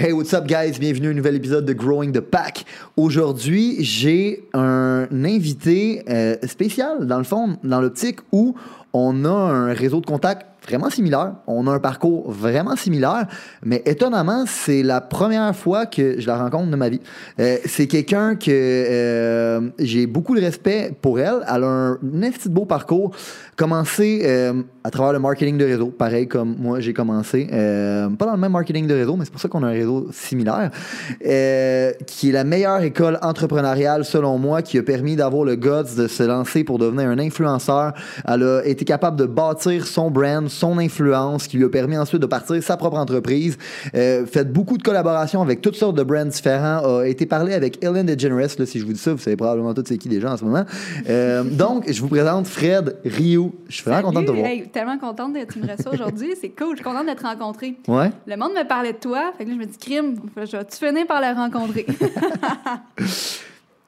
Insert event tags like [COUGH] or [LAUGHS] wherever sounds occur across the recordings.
Hey, what's up, guys? Bienvenue à un nouvel épisode de Growing the Pack. Aujourd'hui, j'ai un invité euh, spécial, dans le fond, dans l'optique où on a un réseau de contacts vraiment similaire. On a un parcours vraiment similaire, mais étonnamment, c'est la première fois que je la rencontre de ma vie. Euh, c'est quelqu'un que euh, j'ai beaucoup de respect pour elle. Elle a un, un petit beau parcours. Commencé euh, à travers le marketing de réseau, pareil comme moi j'ai commencé. Pas dans le même marketing de réseau, mais c'est pour ça qu'on a un réseau similaire. Qui est la meilleure école entrepreneuriale selon moi, qui a permis d'avoir le guts de se lancer pour devenir un influenceur. Elle a été capable de bâtir son brand, son influence, qui lui a permis ensuite de partir sa propre entreprise. Euh, fait beaucoup de collaborations avec toutes sortes de brands différents. A été parlé avec Ellen DeGeneres. Là, si je vous dis ça, vous savez probablement tous c'est qui déjà en ce moment. Euh, [LAUGHS] donc, je vous présente Fred Rio. Je suis vraiment contente de te voir. Hey, tellement contente que tu me aujourd'hui. C'est cool. Je suis contente d'être rencontrée. Ouais. Le monde me parlait de toi. Fait que là, je me dis, crime, je vais-tu finir par le rencontrer? [LAUGHS]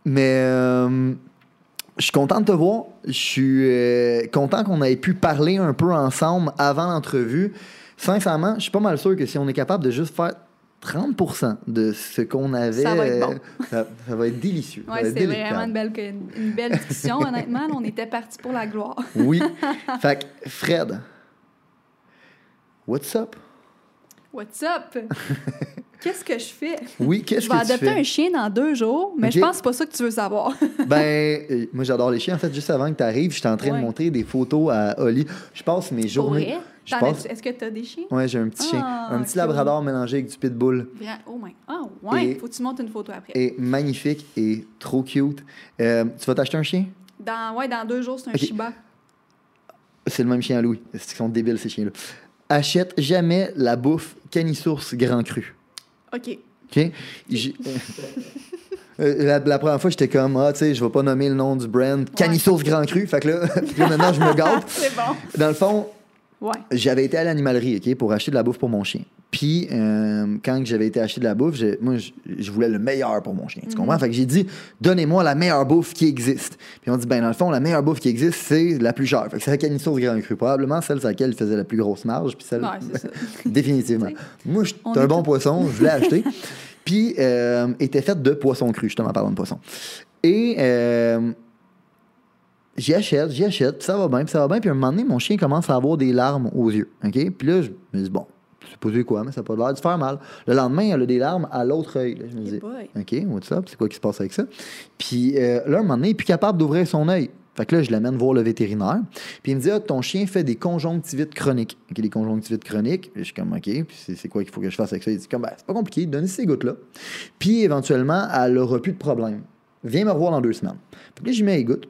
Mais euh, je suis content de te voir. Je suis euh, content qu'on ait pu parler un peu ensemble avant l'entrevue. Sincèrement, je suis pas mal sûr que si on est capable de juste faire 30% de ce qu'on avait, Ça va être bon. euh, ça, ça va être délicieux. Oui, c'est vraiment une belle, une, belle discussion, honnêtement. On était parti pour la gloire. Oui. [LAUGHS] fait que, Fred, what's up? What's up? [LAUGHS] Qu'est-ce que je fais? Oui, qu'est-ce Je vais que tu adopter fais? un chien dans deux jours, mais je pense que c'est pas ça que tu veux savoir. [LAUGHS] Ben, euh, moi j'adore les chiens. En fait, juste avant que tu arrives, j'étais en train de montrer des photos à Oli. Je passe mes journées. Je as- Est-ce que tu as des chiens? Ouais, j'ai un petit chien. Ah, Un petit cool. labrador mélangé avec du pitbull. Oh my. Ah, ouais. Et- Faut que tu montes une photo après. est magnifique et trop cute. Euh, tu vas t'acheter un chien? Dans, ouais, dans deux jours, c'est un Ok. Shiba. C'est le même chien à Louis. Ils sont débiles, ces chiens-là? Achète jamais la bouffe Canisource Grand Cru. OK. OK? [LAUGHS] Euh, La, la première fois, j'étais comme, ah, tu sais, je vais pas nommer le nom du brand Canisource Grand Cru. [LAUGHS] Fait que là, maintenant, je me gâte. [LAUGHS] c'est bon. Dans le fond, Ouais. j'avais été à l'animalerie, OK, pour acheter de la bouffe pour mon chien. Puis, euh, quand j'avais été acheter de la bouffe, moi, je, voulais le meilleur pour mon chien. Tu comprends? Fait que j'ai dit, donnez-moi la meilleure bouffe qui existe. Puis on dit, ben, dans le fond, la meilleure bouffe qui existe, c'est la plus chère. Fait que c'est la Canisource Grand Cru. Probablement celle sur laquelle il faisait la plus grosse marge. Puis celle. Ouais, ça. [LAUGHS] Définitivement. Moi, je- c'est un bon poisson, je l'ai acheté. [LAUGHS] Puis, euh, était faite de poisson cru, justement, parlant de poisson. Et euh, j'y achète, j'y achète, puis ça va bien, puis ça va bien. Puis à un moment donné, mon chien commence à avoir des larmes aux yeux. OK? Puis là, je me dis, bon, sais pas c'est quoi, mais ça n'a pas l'air de faire mal. Le lendemain, elle a des larmes à l'autre œil. là. Je me dis. OK, what's up? C'est quoi qui se passe avec ça? Puis euh, là, un moment donné, il est plus capable d'ouvrir son œil. Fait que là, je l'amène voir le vétérinaire. Puis il me dit, ah, ton chien fait des conjonctivites chroniques. OK, les conjonctivites chroniques. Je suis comme, OK, puis c'est c'est quoi qu'il faut que je fasse avec ça? Il dit, comme, ben, c'est pas compliqué, donne ces gouttes-là. Puis éventuellement, elle aura plus de problème. Viens me revoir dans deux semaines. Puis là, j'y mets les gouttes.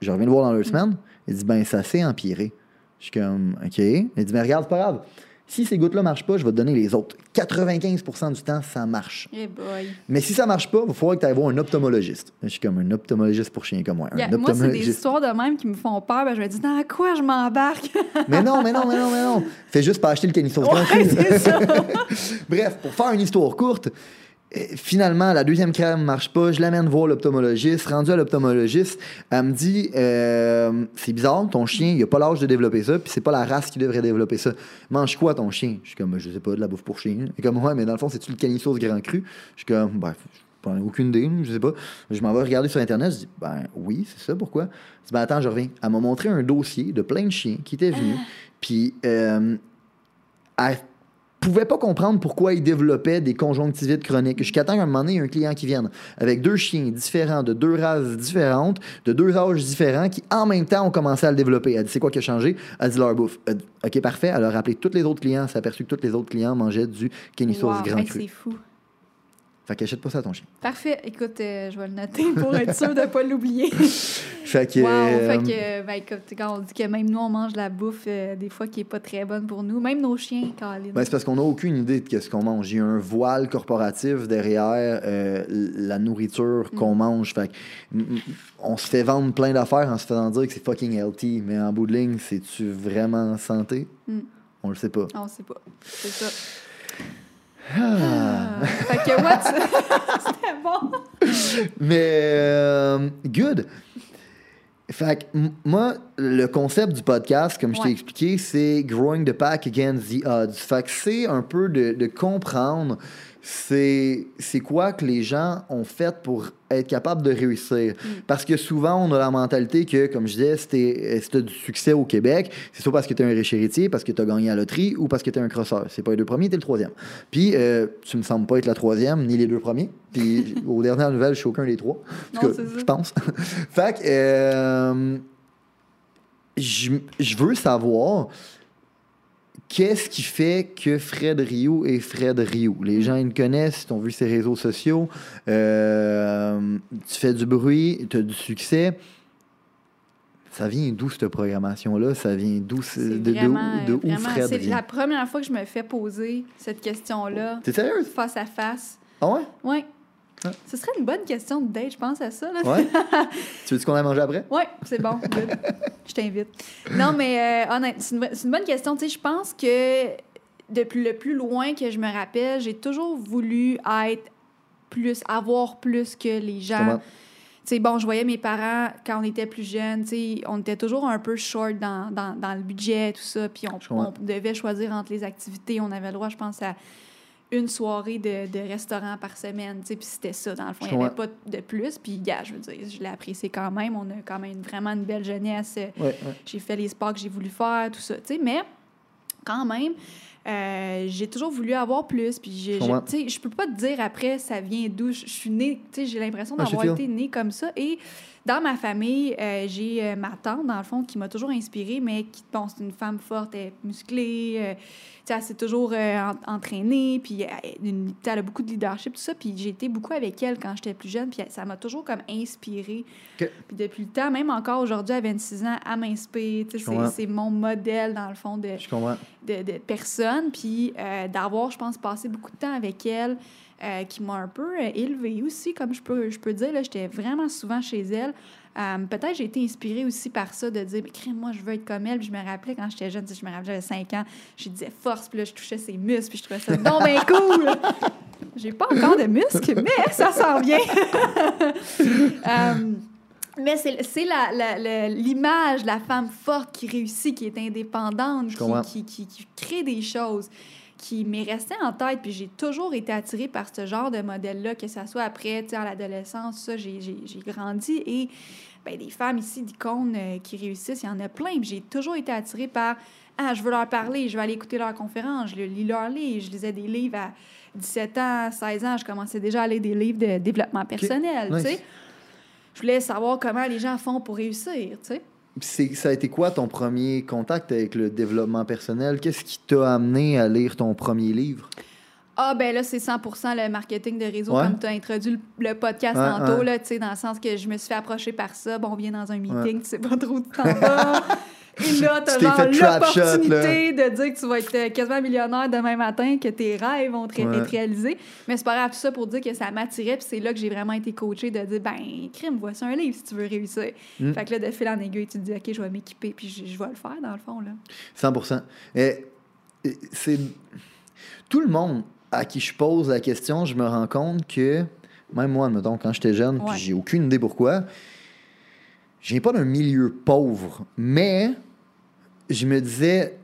Je reviens le voir dans deux semaines. Il dit, ben, ça s'est empiré. Je suis comme, OK. Il dit, mais regarde, c'est pas grave. Si ces gouttes-là marchent pas, je vais te donner les autres. 95% du temps, ça marche. Eh boy. Mais si ça marche pas, il va falloir que tu ailles voir un optomologiste. Je suis comme un optomologiste pour chien comme moi. Un Yeah, moi, c'est des histoires de même qui me font peur. Ben, je me dis, dans quoi je m'embarque? [LAUGHS] Mais non, mais non, mais non, mais non. Fais juste pas acheter le [LAUGHS] canissource ouais. [LAUGHS] Bref, pour faire une histoire courte, finalement, la deuxième crème marche pas. Je l'amène voir l'optomologiste. Rendu à l'optomologiste, elle me dit euh, C'est bizarre, ton chien, il a pas l'âge de développer ça, puis c'est pas la race qui devrait développer ça. Mange quoi ton chien? Je suis comme Je sais pas, de la bouffe pour chien. Est comme Ouais, mais dans le fond, c'est-tu le canissource grand cru? Je suis comme Bref. J'en ai aucune idée, je sais pas. Je m'en vais regarder sur Internet, je dis, ben oui, c'est ça, pourquoi? Je dis, ben attends, je reviens. Elle m'a montré un dossier de plein de chiens qui étaient venus, puis euh, elle pouvait pas comprendre pourquoi il développait des conjonctivites chroniques. Jusqu'à temps qu'à un moment donné, il y a un client qui vienne avec deux chiens différents, de deux races différentes, de deux âges différents, qui en même temps ont commencé à le développer. Elle dit c'est quoi qui a changé? Elle dit leur bouffe. Dit, ok, parfait. Elle a rappelé tous les autres clients. S'est aperçue que tous les autres clients mangeaient du Kennysaurus Wow, grand hey, cru. c'est fou. Fait qu'achète pas ça à ton chien. Parfait. Écoute, euh, je vais le noter pour être sûr de ne pas l'oublier. [LAUGHS] Fait que. Wow, euh, fait que, ben, écoute, quand on dit que même nous, on mange de la bouffe, euh, des fois, qui est pas très bonne pour nous, même nos chiens, Caroline. Ben, c'est parce qu'on n'a aucune idée de ce qu'on mange. Il y a un voile corporatif derrière euh, la nourriture Mm. qu'on mange. Fait que, mm, mm, on se fait vendre plein d'affaires en se faisant dire que c'est fucking healthy, mais en bout de ligne, c'est-tu vraiment santé? Mm. On le sait pas. On sait pas. C'est ça. Ah. Fait que, what? [LAUGHS] C'était bon. Mais, euh, good. Fait que, moi, le concept du podcast, comme je t'ai expliqué, c'est growing the pack against the odds. Fait que c'est un peu de, de comprendre c'est c'est quoi que les gens ont fait pour être capables de réussir? Mm. Parce que souvent, on a la mentalité que, comme je disais, si si t'as du succès au Québec, c'est soit parce que t'es un riche héritier, parce que t'as gagné à la loterie ou parce que t'es un crosseur. C'est pas les deux premiers, t'es le troisième. Puis, euh, tu me sembles pas être la troisième, ni les deux premiers. Puis, [LAUGHS] aux dernières nouvelles, je suis aucun des trois. Je pense. [LAUGHS] fait que, euh, je je veux savoir qu'est-ce qui fait que Fred Rio est Fred Rio. Les gens, ils le connaissent, ils ont vu ses réseaux sociaux. Euh, tu fais du bruit, tu as du succès. Ça vient d'où cette programmation-là? Ça vient d'où? De, de vraiment, où, Fred C'est la première fois que je me fais poser cette question-là, T'es sérieuse? face à face. Ah ouais? Oui. Ah. Ce serait une bonne question de date, je pense à ça. Là. Ouais? [LAUGHS] tu veux-tu qu'on aille manger après? Oui, c'est bon. je t'invite. Non, mais euh, honnêtement, c'est une, bonne question. Tu sais, je pense que depuis le plus loin que je me rappelle, j'ai toujours voulu être plus, avoir plus que les gens. Tu sais, bon, je voyais mes parents quand on était plus jeunes, tu sais, on était toujours un peu short dans, dans, dans le budget, tout ça, puis on devait choisir entre les activités. On avait le droit, je pense, à une soirée de, de restaurant par semaine, tu sais, puis c'était ça, dans le fond. Il n'y avait pas de plus, puis, gars, je veux dire, je l'ai apprécié quand même. On a quand même vraiment une belle jeunesse. Ouais, ouais. J'ai fait les sports que j'ai voulu faire, tout ça, tu sais, mais quand même, euh, j'ai toujours voulu avoir plus. Puis, Je je peux pas te dire après, ça vient d'où. Je suis née, tu sais, j'ai l'impression d'avoir été née comme ça. Et dans ma famille, euh, j'ai euh, ma tante, dans le fond, qui m'a toujours inspirée, mais qui, bon, c'est une femme forte, elle est musclée, euh, elle s'est toujours euh, en- entraînée, puis elle, sais, elle a beaucoup de leadership, tout ça. Puis j'ai été beaucoup avec elle quand j'étais plus jeune, puis ça m'a toujours comme inspirée. Puis depuis le temps, même encore aujourd'hui, à 26 ans, elle m'inspire. C'est mon modèle, dans le fond, de, de, de personne. Puis euh, d'avoir, je pense, passé beaucoup de temps avec elle, euh, qui m'a un peu euh, élevée aussi, comme je peux, je peux dire. J'étais vraiment souvent chez elle. Euh, Peut-être j'ai été inspirée aussi par ça, de dire, mais moi, je veux être comme elle. Puis je me rappelais quand j'étais jeune, je me rappelais, j'avais 5 ans, je disais force, puis là, je touchais ses muscles, puis je trouvais ça [LAUGHS] donc bien cool. J'ai pas encore de muscles, mais ça s'en vient. [LAUGHS] Euh, mais c'est l'image de la femme forte qui réussit, qui est indépendante, qui- qui crée des choses, qui m'est restée en tête. Puis j'ai toujours été attirée par ce genre de modèle-là, que ça soit après, à l'adolescence, ça, j'ai j'ai- j'ai grandi. Et ben, des femmes ici, d'icônes euh, qui réussissent, il y en a plein. Puis j'ai toujours été attirée par Ah, je veux leur parler, je vais aller écouter leurs conférences, je lis leurs livres. Je lisais des livres à 17 ans, 16 ans, je commençais déjà à lire des livres de développement personnel, Nice. tu sais. Je voulais savoir comment les gens font pour réussir, tu sais. C'est- Ça a été quoi ton premier contact avec le développement personnel? Qu'est-ce qui t'a amené à lire ton premier livre? Ah, ben là, c'est 100% le marketing de réseau, Ouais. comme tu as introduit le, le podcast Ouais, tantôt, ouais. là, tu sais, dans le sens que je me suis fait approcher par ça. Bon, on vient dans un meeting, tu sais pas trop où t'en vas. [LAUGHS] Et là, t'as l'opportunité de dire que tu vas être euh, quasiment millionnaire demain matin, que tes rêves vont te ré- Ouais. être réalisés. Mais c'est pas grave, tout ça pour dire que ça m'attirait, puis c'est là que j'ai vraiment été coachée de dire, ben, crime, voici un livre si tu veux réussir. Mm. Fait que là, de fil en aiguille, tu te dis, OK, je vais m'équiper, puis je, je vais le faire, dans le fond, là. 100 Et, et c'est tout le monde à qui je pose la question, je me rends compte que même moi, admettons, quand j'étais jeune, puis j'ai aucune idée pourquoi, je viens pas d'un milieu pauvre, mais je me disais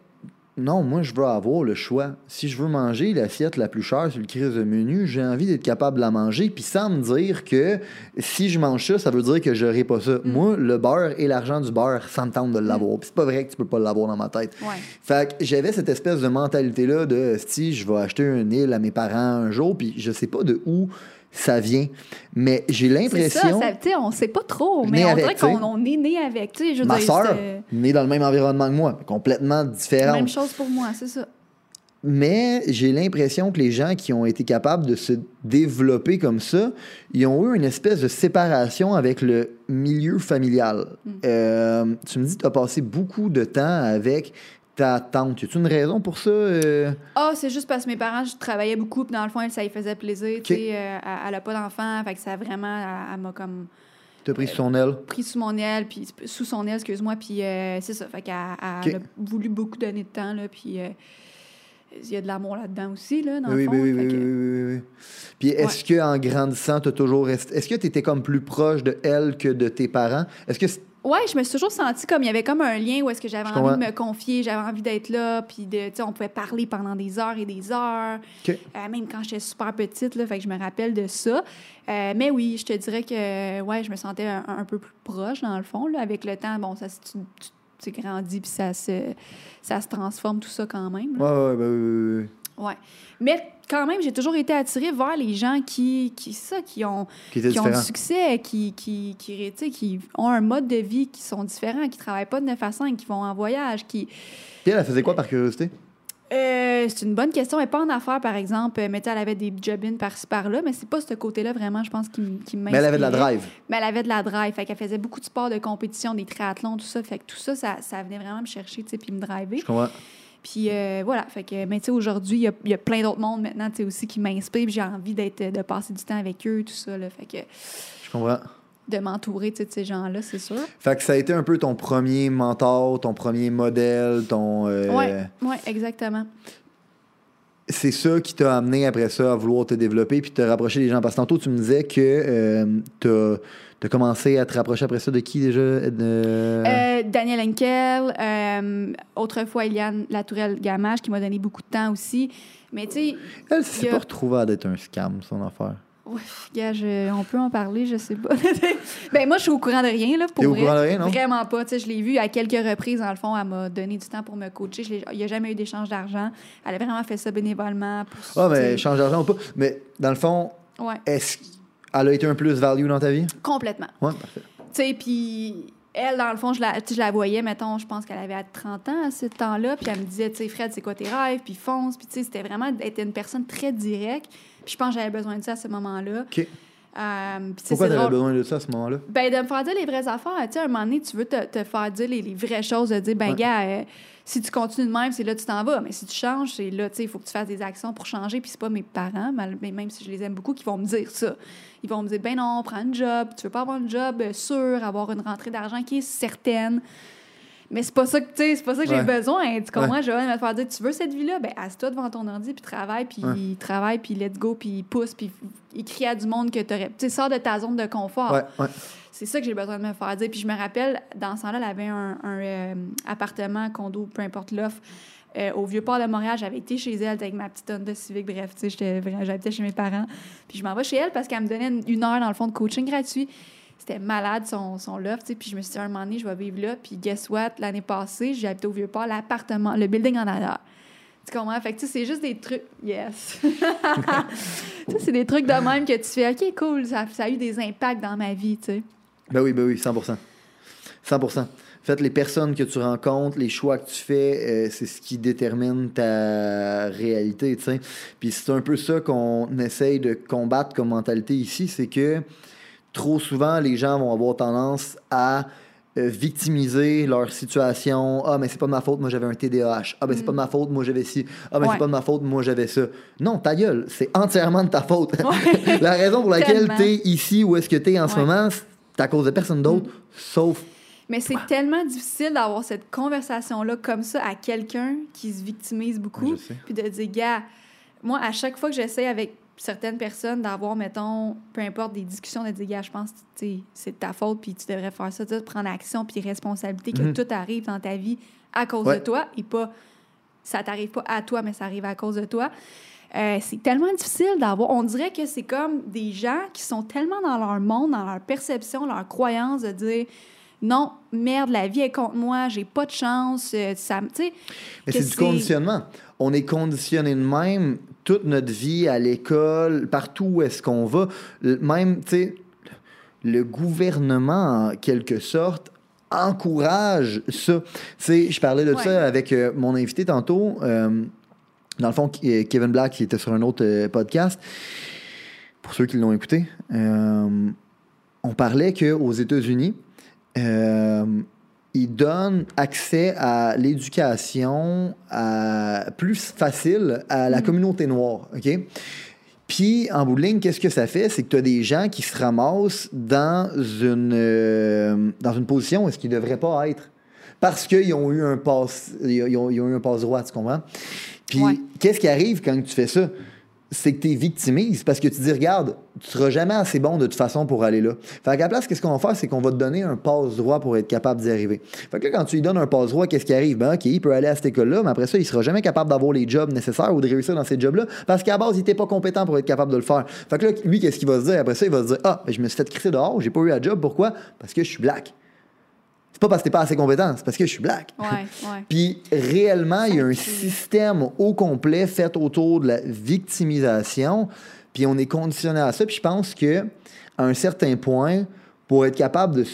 non, moi je veux avoir le choix. Si je veux manger l'assiette la plus chère sur le crise de menu, j'ai envie d'être capable de la manger, puis sans me dire que si je mange ça, ça veut dire que j'aurai pas ça. Moi, le beurre et l'argent du beurre, ça me tente de l'avoir. Puis c'est pas vrai que tu peux pas l'avoir dans ma tête. Ouais. Fait que j'avais cette espèce de mentalité-là de si je vais acheter une île à mes parents un jour, puis je sais pas de où ça vient. Mais j'ai ça, l'impression. ça sais, on sait pas trop, mais on dirait qu'on on est né avec, tu sais, je Ma soeur, c'est- née dans le même environnement que moi, complètement différente. Même chose pour moi, c'est ça. Mais j'ai l'impression que les gens qui ont été capables de se développer comme ça, ils ont eu une espèce de séparation avec le milieu familial. Euh, tu me dis tu as passé beaucoup de temps avec ta tante. Y a une raison pour ça? euh? Ah, c'est juste parce que mes parents, je travaillais beaucoup, puis dans le fond, ça lui faisait plaisir. Tu sais, euh, elle- elle a pas d'enfant, fait que ça a vraiment, elle, elle m'a comme T'as pris sous son aile? pris sous mon aile, puis sous son aile, excuse-moi, puis euh, c'est ça. Fait qu'elle a voulu beaucoup donner de temps, là, puis euh, il y a de l'amour là-dedans aussi, là, dans Oui, le fond. oui, oui, oui, que- oui, oui. Puis est-ce que en grandissant, t'as toujours. Est-ce que tu étais comme plus proche de elle que de tes parents? Est-ce que c'est- Ouais, je me suis toujours sentie comme il y avait comme un lien où est-ce que j'avais envie de me confier, j'avais envie d'être là, puis de, tu sais, on pouvait parler pendant des heures et des heures, OK. Euh, même quand j'étais super petite, là, fait que je me rappelle de ça. Euh, mais oui, je te dirais que, ouais, je me sentais un, un peu plus proche, dans le fond, là, avec le temps, bon, ça, tu, tu, tu grandis, puis ça se, ça se transforme, tout ça, quand même. là. Ouais, ouais, oui, oui, oui, oui. Ouais. Mais quand même, j'ai toujours été attirée vers les gens qui, qui, ça, qui ont, Qui ont du succès, qui, qui, qui, qui ont un mode de vie qui sont différents, qui travaillent pas de 9 à 5, qui vont en voyage, qui... Puis elle, elle faisait quoi par curiosité? Euh, c'est une bonne question. Elle n'est pas en affaires, par exemple, mais tu sais, elle avait des job-ins par-ci par-là, mais c'est pas ce côté-là vraiment, je pense, qui, qui Mais elle avait de la drive. Mais elle avait de la drive. Fait qu'elle faisait beaucoup de sports de compétition, des triathlons, tout ça. Fait que tout ça, ça, ça venait vraiment me chercher, tu sais, puis me driver. Je comprends. Puis euh, voilà, fait que, mais tu sais, aujourd'hui, il y a, il y a plein d'autres mondes maintenant, tu sais, aussi qui m'inspirent, puis j'ai envie d'être, de passer du temps avec eux, tout ça, là. Fait que Je comprends. de m'entourer, tu de ces gens-là, c'est sûr. Fait que ça a été un peu ton premier mentor, ton premier modèle, ton. euh, Ouais, ouais, exactement. C'est ça qui t'a amené après ça à vouloir te développer puis te rapprocher des gens. Parce que tantôt, tu me disais que euh, t'as as commencé à te rapprocher après ça de qui déjà? De... Euh, Daniel Henkel, euh, autrefois Eliane Latourelle-Gamache, qui m'a donné beaucoup de temps aussi. Mais tu sais, Elle y a- pas retrouvée à d'être un scam, son affaire. ouais, gars, je- on peut en parler, je sais pas. [LAUGHS] ben moi, je suis au courant de rien, là, pour T'es au vrai. courant de rien, non? Vraiment pas. Tu sais, je l'ai vu à quelques reprises, dans le fond, elle m'a donné du temps pour me coacher. Je Il n'y a jamais eu d'échange d'argent. Elle a vraiment fait ça bénévolement. Pour, Ah, mais change d'argent ou pas. Mais dans le fond, Ouais, est-ce qu'elle a été un plus value dans ta vie? complètement. Ouais, parfait. Tu sais, puis elle, dans le fond, je la, tu je la voyais, mettons, je pense qu'elle avait à 30 ans à ce temps-là, puis elle me disait, tu sais, Fred, c'est quoi tes rêves, puis fonce, puis tu sais, c'était vraiment d'être une personne très directe, puis je pense que j'avais besoin de ça à ce moment-là. OK. Euh, tu Pourquoi drôle. besoin de ça à ce moment-là? Ben, de me faire dire les vraies affaires. Tu sais, à un moment donné, tu veux te, te faire dire les, les vraies choses, de dire, ben, Ouais. gars, euh, si tu continues de même, c'est là que tu t'en vas. Mais si tu changes, c'est là, tu sais, il faut que tu fasses des actions pour changer. Puis c'est pas mes parents, mais même si je les aime beaucoup, qui vont me dire ça. Ils vont me dire, ben non, prends un job. Tu veux pas avoir un job euh, sûr, avoir une rentrée d'argent qui est certaine. Mais c'est pas ça que, c'est pas ça que Ouais. j'ai besoin. Tu comprends? Je vais me faire dire, tu veux cette vie-là? Ben, assieds-toi devant ton ordi, puis travaille, puis Ouais. travaille, puis let's go, puis pousse, puis écris à du monde que t'aurais... Tu sais, sors de ta zone de confort. Ouais, ouais. C'est ça que j'ai besoin de me faire dire. Puis je me rappelle, dans ce temps-là, elle avait un, un, euh, appartement, condo, peu importe l'offre, euh, au Vieux-Port de Montréal. J'avais été chez elle avec ma petite Honda Civic. Bref, tu sais, j'habitais chez mes parents. Puis je m'en vais chez elle parce qu'elle me donnait une, une heure, dans le fond, de coaching gratuit. C'était malade, son, son loft, tu sais. Puis je me suis dit, un moment donné, je vais vivre là. Puis guess what? L'année passée, j'ai habité au Vieux-Port, l'appartement, le building en arrière. Tu comprends? Fait que, tu sais, c'est juste des trucs... Yes! [LAUGHS] tu sais, c'est des trucs de même que tu fais, OK, cool, ça, ça a eu des impacts dans ma vie, tu sais. Ben oui, ben oui, 100%. 100%. En fait, les personnes que tu rencontres, les choix que tu fais, euh, c'est ce qui détermine ta réalité, tu sais. Puis c'est un peu ça qu'on essaye de combattre comme mentalité ici, c'est que trop souvent, les gens vont avoir tendance à euh, victimiser leur situation. Ah, mais c'est pas de ma faute, moi j'avais un TDAH. Ah, ben c'est pas de ma faute, moi j'avais ci. Ah, ben Ouais. c'est pas de ma faute, moi j'avais ça. Non, ta gueule, c'est entièrement de ta faute. [LAUGHS] La raison pour laquelle tu es ici où est-ce que tu es en ce moment, c'est à cause de personne d'autre, sauf. Mais c'est tellement difficile d'avoir cette conversation-là comme ça à quelqu'un qui se victimise beaucoup. Puis de dire, gars, moi, à chaque fois que j'essaie avec certaines personnes d'avoir, mettons, peu importe, des discussions, de dire, gars, je pense que c'est de ta faute, puis tu devrais faire ça, sais, prendre action, puis responsabilité, que Mhm. tout arrive dans ta vie à cause Ouais. de toi et pas, ça t'arrive pas à toi, mais ça arrive à cause de toi. Euh, c'est tellement difficile d'avoir. On dirait que c'est comme des gens qui sont tellement dans leur monde, dans leur perception, leur croyance de dire non, merde, la vie est contre moi, j'ai pas de chance. euh, ça, me- Mais c'est du conditionnement. On est conditionné de même toute notre vie à l'école, partout où est-ce qu'on va. Même, tu sais, le gouvernement, en quelque sorte, encourage ça. Tu sais, je parlais de Ouais. ça avec euh, mon invité tantôt. euh, Dans le fond, Kevin Black, qui était sur un autre euh, podcast, pour ceux qui l'ont écouté, on parlait qu'aux États-Unis, euh, ils donnent accès à l'éducation plus facile à la communauté noire. OK? Puis, en bout de ligne, qu'est-ce que ça fait? C'est que tu as des gens qui se ramassent dans une, euh, dans une position où est-ce qu'ils ne devraient pas être. Parce qu'ils ont eu un passe, ils ont, ils ont eu un passe droit, tu comprends? Puis, Ouais. qu'est-ce qui arrive quand tu fais ça? C'est que tu es victimises parce que tu dis, regarde, tu seras jamais assez bon de toute façon pour aller là. Fait qu'à la place, qu'est-ce qu'on va faire? C'est qu'on va te donner un passe droit pour être capable d'y arriver. Fait que là, quand tu lui donnes un passe droit, qu'est-ce qui arrive? Ben, OK, il peut aller à cette école-là, mais après ça, il sera jamais capable d'avoir les jobs nécessaires ou de réussir dans ces jobs-là parce qu'à base, il n'était pas compétent pour être capable de le faire. Fait que là, lui, qu'est-ce qu'il va se dire? Après ça, il va se dire, ah, ben, je me suis fait crisser dehors, j'ai pas eu un job. Pourquoi? Parce que je suis black. Pas parce que t'es pas assez compétent, c'est parce que je suis black. [LAUGHS] Puis réellement, il y a un système au complet fait autour de la victimisation. Puis on est conditionné à ça. Puis je pense que à un certain point, pour être capable de.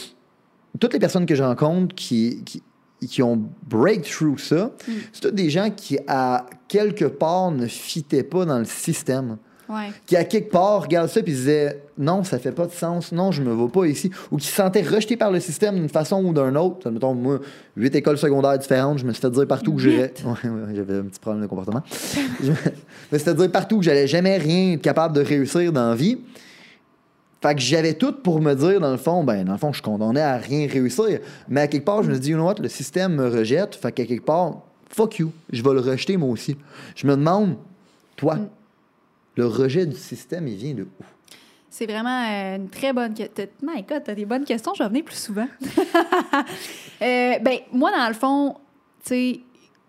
Toutes les personnes que je rencontre qui, qui, qui ont breakthrough ça, Mm. c'est toutes des gens qui, à quelque part, ne fitaient pas dans le système Ouais. qui à quelque part regardent ça puis se disaient non, ça fait pas de sens, non, je me vois pas ici, ou qui se sentaient rejetés par le système d'une façon ou d'une autre. Mettons, moi, huit écoles secondaires différentes, je me suis fait dire partout que j'irais. Ouais, ouais, j'avais un petit problème de comportement. [LAUGHS] je me me suis fait dire partout que j'allais jamais rien être capable de réussir dans la vie. Fait que j'avais tout pour me dire, dans le fond, ben, dans le fond, je suis condamné à rien réussir. Mais à quelque part, je me dis, you know what, le système me rejette. Fait qu'à quelque part, fuck you, je vais le rejeter moi aussi. Je me demande, toi, Mm. Le rejet du système, il vient de où? C'est vraiment euh, une très bonne question. My God, t'as des bonnes questions, je vais venir plus souvent. [LAUGHS] Euh, ben, moi, dans le fond, tu sais,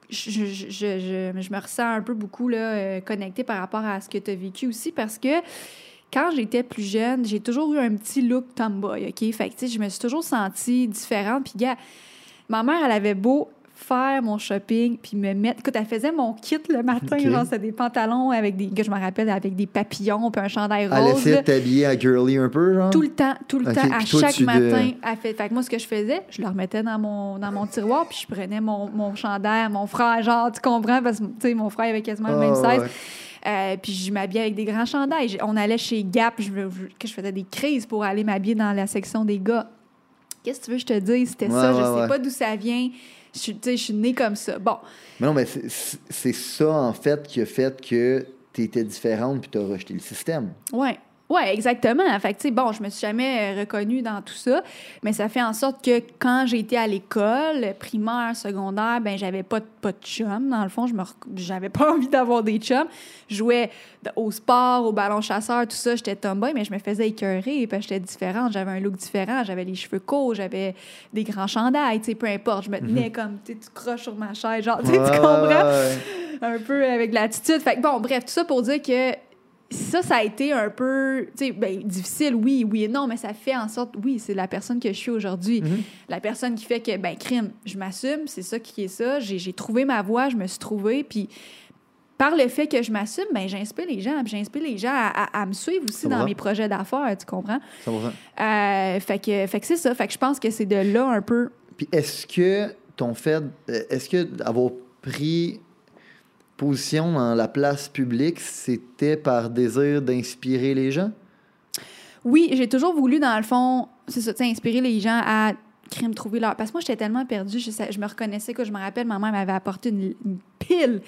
je, je, je, je- me ressens un peu beaucoup là, euh, connectée par rapport à ce que tu as vécu aussi parce que quand j'étais plus jeune, j'ai toujours eu un petit look tomboy, OK? Fait que, je me suis toujours sentie différente. Puis, gars, ma mère, elle avait beau faire mon shopping puis me mettre... Écoute, elle faisait mon kit le matin, genre, c'était des pantalons avec des... que je me rappelle, avec des papillons puis un chandail Elle rose. essaie là. de t'habiller à girly un peu, genre? Tout le temps, tout le temps, à toi, chaque de- matin. Elle fait, fait que moi, ce que je faisais, je le remettais dans mon, dans mon tiroir, puis je prenais mon, mon chandail à mon frère, genre, tu comprends, parce que, tu sais, mon frère avait quasiment le même Ah, size. ouais. Euh, puis je m'habillais avec des grands chandails. On allait chez Gap, je, je- que je faisais des crises pour aller m'habiller dans la section des gars. Qu'est-ce que tu veux que je te dise? C'était Ouais, ça, je ouais, sais ouais. pas d'où ça vient. Je, suis- je suis née comme ça. Bon, Mais non, mais c'est ça, en fait, qui a fait que tu étais différente puis tu as rejeté le système. Ouais. Ouais, exactement. Fait que, tu sais, bon, je me suis jamais euh, reconnue dans tout ça, mais ça fait en sorte que quand été à l'école, primaire, secondaire, ben j'avais pas, de- pas de chum. Dans le fond, je me j'avais pas [LAUGHS] envie d'avoir des chums. Je jouais au sport, au ballon chasseur, tout ça. J'étais tomboy, mais je me faisais écœurer parce que j'étais différente. J'avais un look différent. J'avais les cheveux courts, j'avais des grands chandails, tu sais, peu importe. Je me tenais comme, tu sais, tu croches sur ma chaise, genre, tu Mhm. Comprends? ouais, ouais. un peu avec l'attitude. Fait que bon, bref, tout ça pour dire que ça, ça a été un peu, ben, difficile, oui, oui et non, mais ça fait en sorte, oui, c'est la personne que je suis aujourd'hui. Mhm. La personne qui fait que, ben, crime, je m'assume, c'est ça qui est ça. J'ai j'ai trouvé ma voie, je me suis trouvée, puis par le fait que je m'assume, ben, j'inspire les gens, puis j'inspire les gens à, à- à me suivre aussi Ça dans mes projets d'affaires, tu comprends? 100%. Euh, fait que, fait que c'est ça. Fait que je pense que c'est de là un peu. Puis est-ce que ton fait, euh, est-ce que avoir pris position dans la place publique, c'était par désir d'inspirer les gens? Oui, j'ai toujours voulu, dans le fond, c'est ça, inspirer les gens à crime trouver leur. Parce que moi, j'étais tellement perdue, je, je me reconnaissais que je me rappelle, ma mère m'avait apporté une, une pile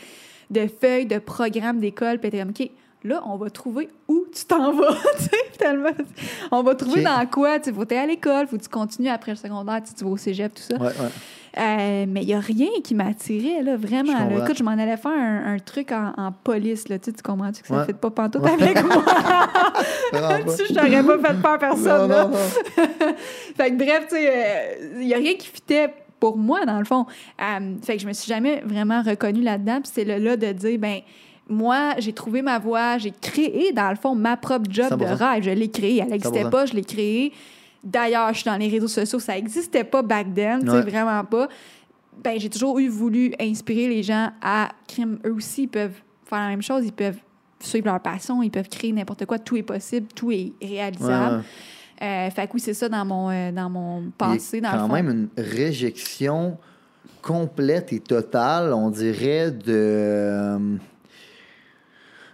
de feuilles de programmes d'école, puis elle était comme, OK, là, on va trouver où tu t'en vas, [LAUGHS] tu sais, tellement. On va trouver dans quoi, tu sais, faut t'ailles à l'école, faut que tu continues après le secondaire, tu tu vas au cégep, tout ça. Ouais, ouais. Euh, mais il n'y a rien qui m'attirait, là, vraiment. Je là. comprends. Écoute, je m'en allais faire un, un truc en, en police, là, tu sais, tu comprends-tu que ça ne Ouais. fait pas pantoute avec moi? [LAUGHS] Tu je t'aurais pas fait peur personne, Non, là. non, non. [LAUGHS] Fait que bref, tu sais, il n'y a rien qui fitait pour moi, dans le fond. Euh, fait que je me suis jamais vraiment reconnue là-dedans. Puis c'est le là de dire, ben moi, j'ai trouvé ma voie, j'ai créé, dans le fond, ma propre job de 100%. rêve. Je l'ai créée. Elle n'existait 100%. pas, je l'ai créée. D'ailleurs, je suis dans les réseaux sociaux, ça n'existait pas back then, Ouais. vraiment pas. Ben, j'ai toujours eu voulu inspirer les gens à crime. Eux aussi, ils peuvent faire la même chose, ils peuvent suivre leur passion, ils peuvent créer n'importe quoi, tout est possible, tout est réalisable. Ouais. Euh, fait que oui, c'est ça dans mon, euh, dans mon passé, a dans le quand fond. même une réjection complète et totale, on dirait, de, euh,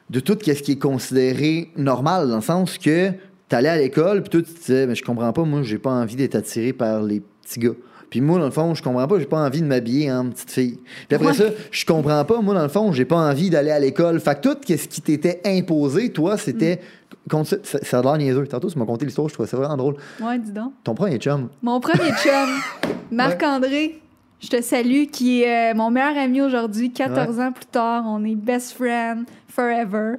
de tout ce qui est considéré normal, dans le sens que t'allais à l'école, puis toi, tu te disais, mais je comprends pas, moi, j'ai pas envie d'être attiré par les petits gars. Puis moi, dans le fond, je comprends pas, j'ai pas envie de m'habiller en petite fille. Puis après Ouais. ça, je comprends pas, moi, dans le fond, j'ai pas envie d'aller à l'école. Fait que tout ce qui t'était imposé, toi, c'était. ça, ça, ça a l'air niaiseux. Tantôt, tu m'as conté l'histoire, je trouvais ça vraiment drôle. Ouais, dis donc. Ton premier chum. Mon premier chum, [LAUGHS] Marc-André, je te salue, qui est euh, mon meilleur ami aujourd'hui, 14 ans plus tard. On est best friend forever.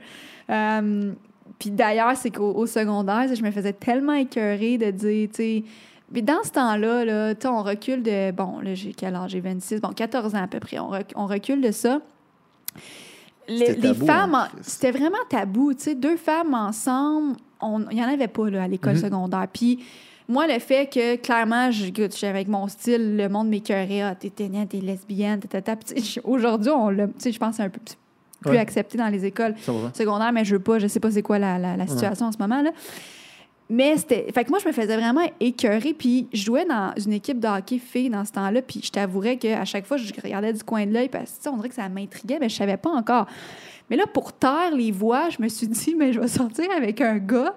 Euh, Puis d'ailleurs, c'est qu'au au secondaire, je me faisais tellement écœurer de dire, tu sais. Mais dans ce temps-là, là, tu sais, on recule de. Bon, là, j'ai quel âge? J'ai 26. Bon, 14 ans à peu près. On, rec- on recule de ça. Les, C'était les tabou, femmes, hein, c'était vraiment tabou. Tu sais, deux femmes ensemble, il n'y en avait pas là, à l'école Mhm. secondaire. Puis moi, le fait que, clairement, je- avec mon style, le monde m'écœurait, ah, t'es ténèbre, t'es lesbienne, tata. Aujourd'hui, on sais, je pense que c'est un peu plus Ouais. accepté dans les écoles 100%. secondaires, mais je veux pas, je sais pas c'est quoi la, la- la situation en ce moment, là. Mais c'était. Fait que moi, je me faisais vraiment écœurer. Puis je jouais dans une équipe de hockey filles dans ce temps-là. Puis je t'avouerais qu'à chaque fois, je regardais du coin de l'œil parce que on dirait que ça m'intriguait, mais je savais pas encore. Mais là, pour taire les voix, je me suis dit, mais je vais sortir avec un gars.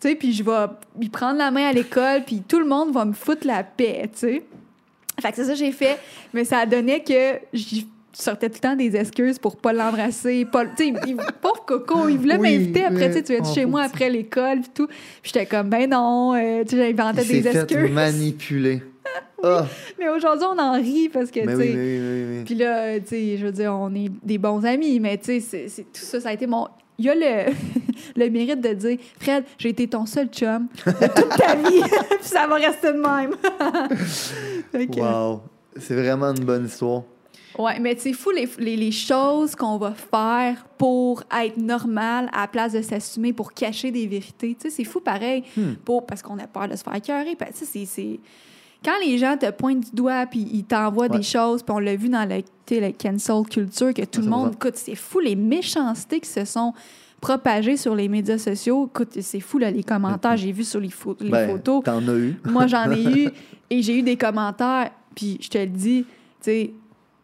Tu sais, puis je vais lui prendre la main à l'école, puis tout le monde va me foutre la paix, tu sais. Fait que c'est ça que j'ai fait. Mais ça donnait que j'y sortais tout le temps des excuses pour pas l'embrasser. Pas, tu sais, il- pauvre Coco, il voulait Oui, m'inviter après, mais- tu sais, tu vas chez moi après l'école, puis tout. Puis j'étais comme, ben non, euh, tu sais, j'inventais Il des fait excuses. manipuler. [LAUGHS] Ah, Mais aujourd'hui, on en rit parce que, mais tu sais, oui, oui, oui. puis là, tu sais, je veux dire, on est des bons amis, mais tu sais, tout ça, ça a été mon. Il y a le, [LAUGHS] le mérite de dire, Fred, j'ai été ton seul chum de toute ta vie, [LAUGHS] puis ça va rester de même. [LAUGHS] Wow. C'est vraiment une bonne histoire. Ouais, mais c'est fou les, les, les choses qu'on va faire pour être normal à la place de s'assumer pour cacher des vérités. Tu sais, c'est fou pareil, Hmm. pour, parce qu'on a peur de se faire écœurer. Tu sais, c'est. Quand les gens te pointent du doigt puis ils t'envoient Ouais. des choses, puis on l'a vu dans le cancel culture, que tout le 100%. monde, écoute, c'est fou les méchancetés qui se sont propagées sur les médias sociaux. Écoute, c'est fou là, les commentaires, j'ai vu sur les, les Ben, photos. T'en as eu. Moi, j'en ai eu [LAUGHS] et j'ai eu des commentaires, puis je te le dis, tu sais,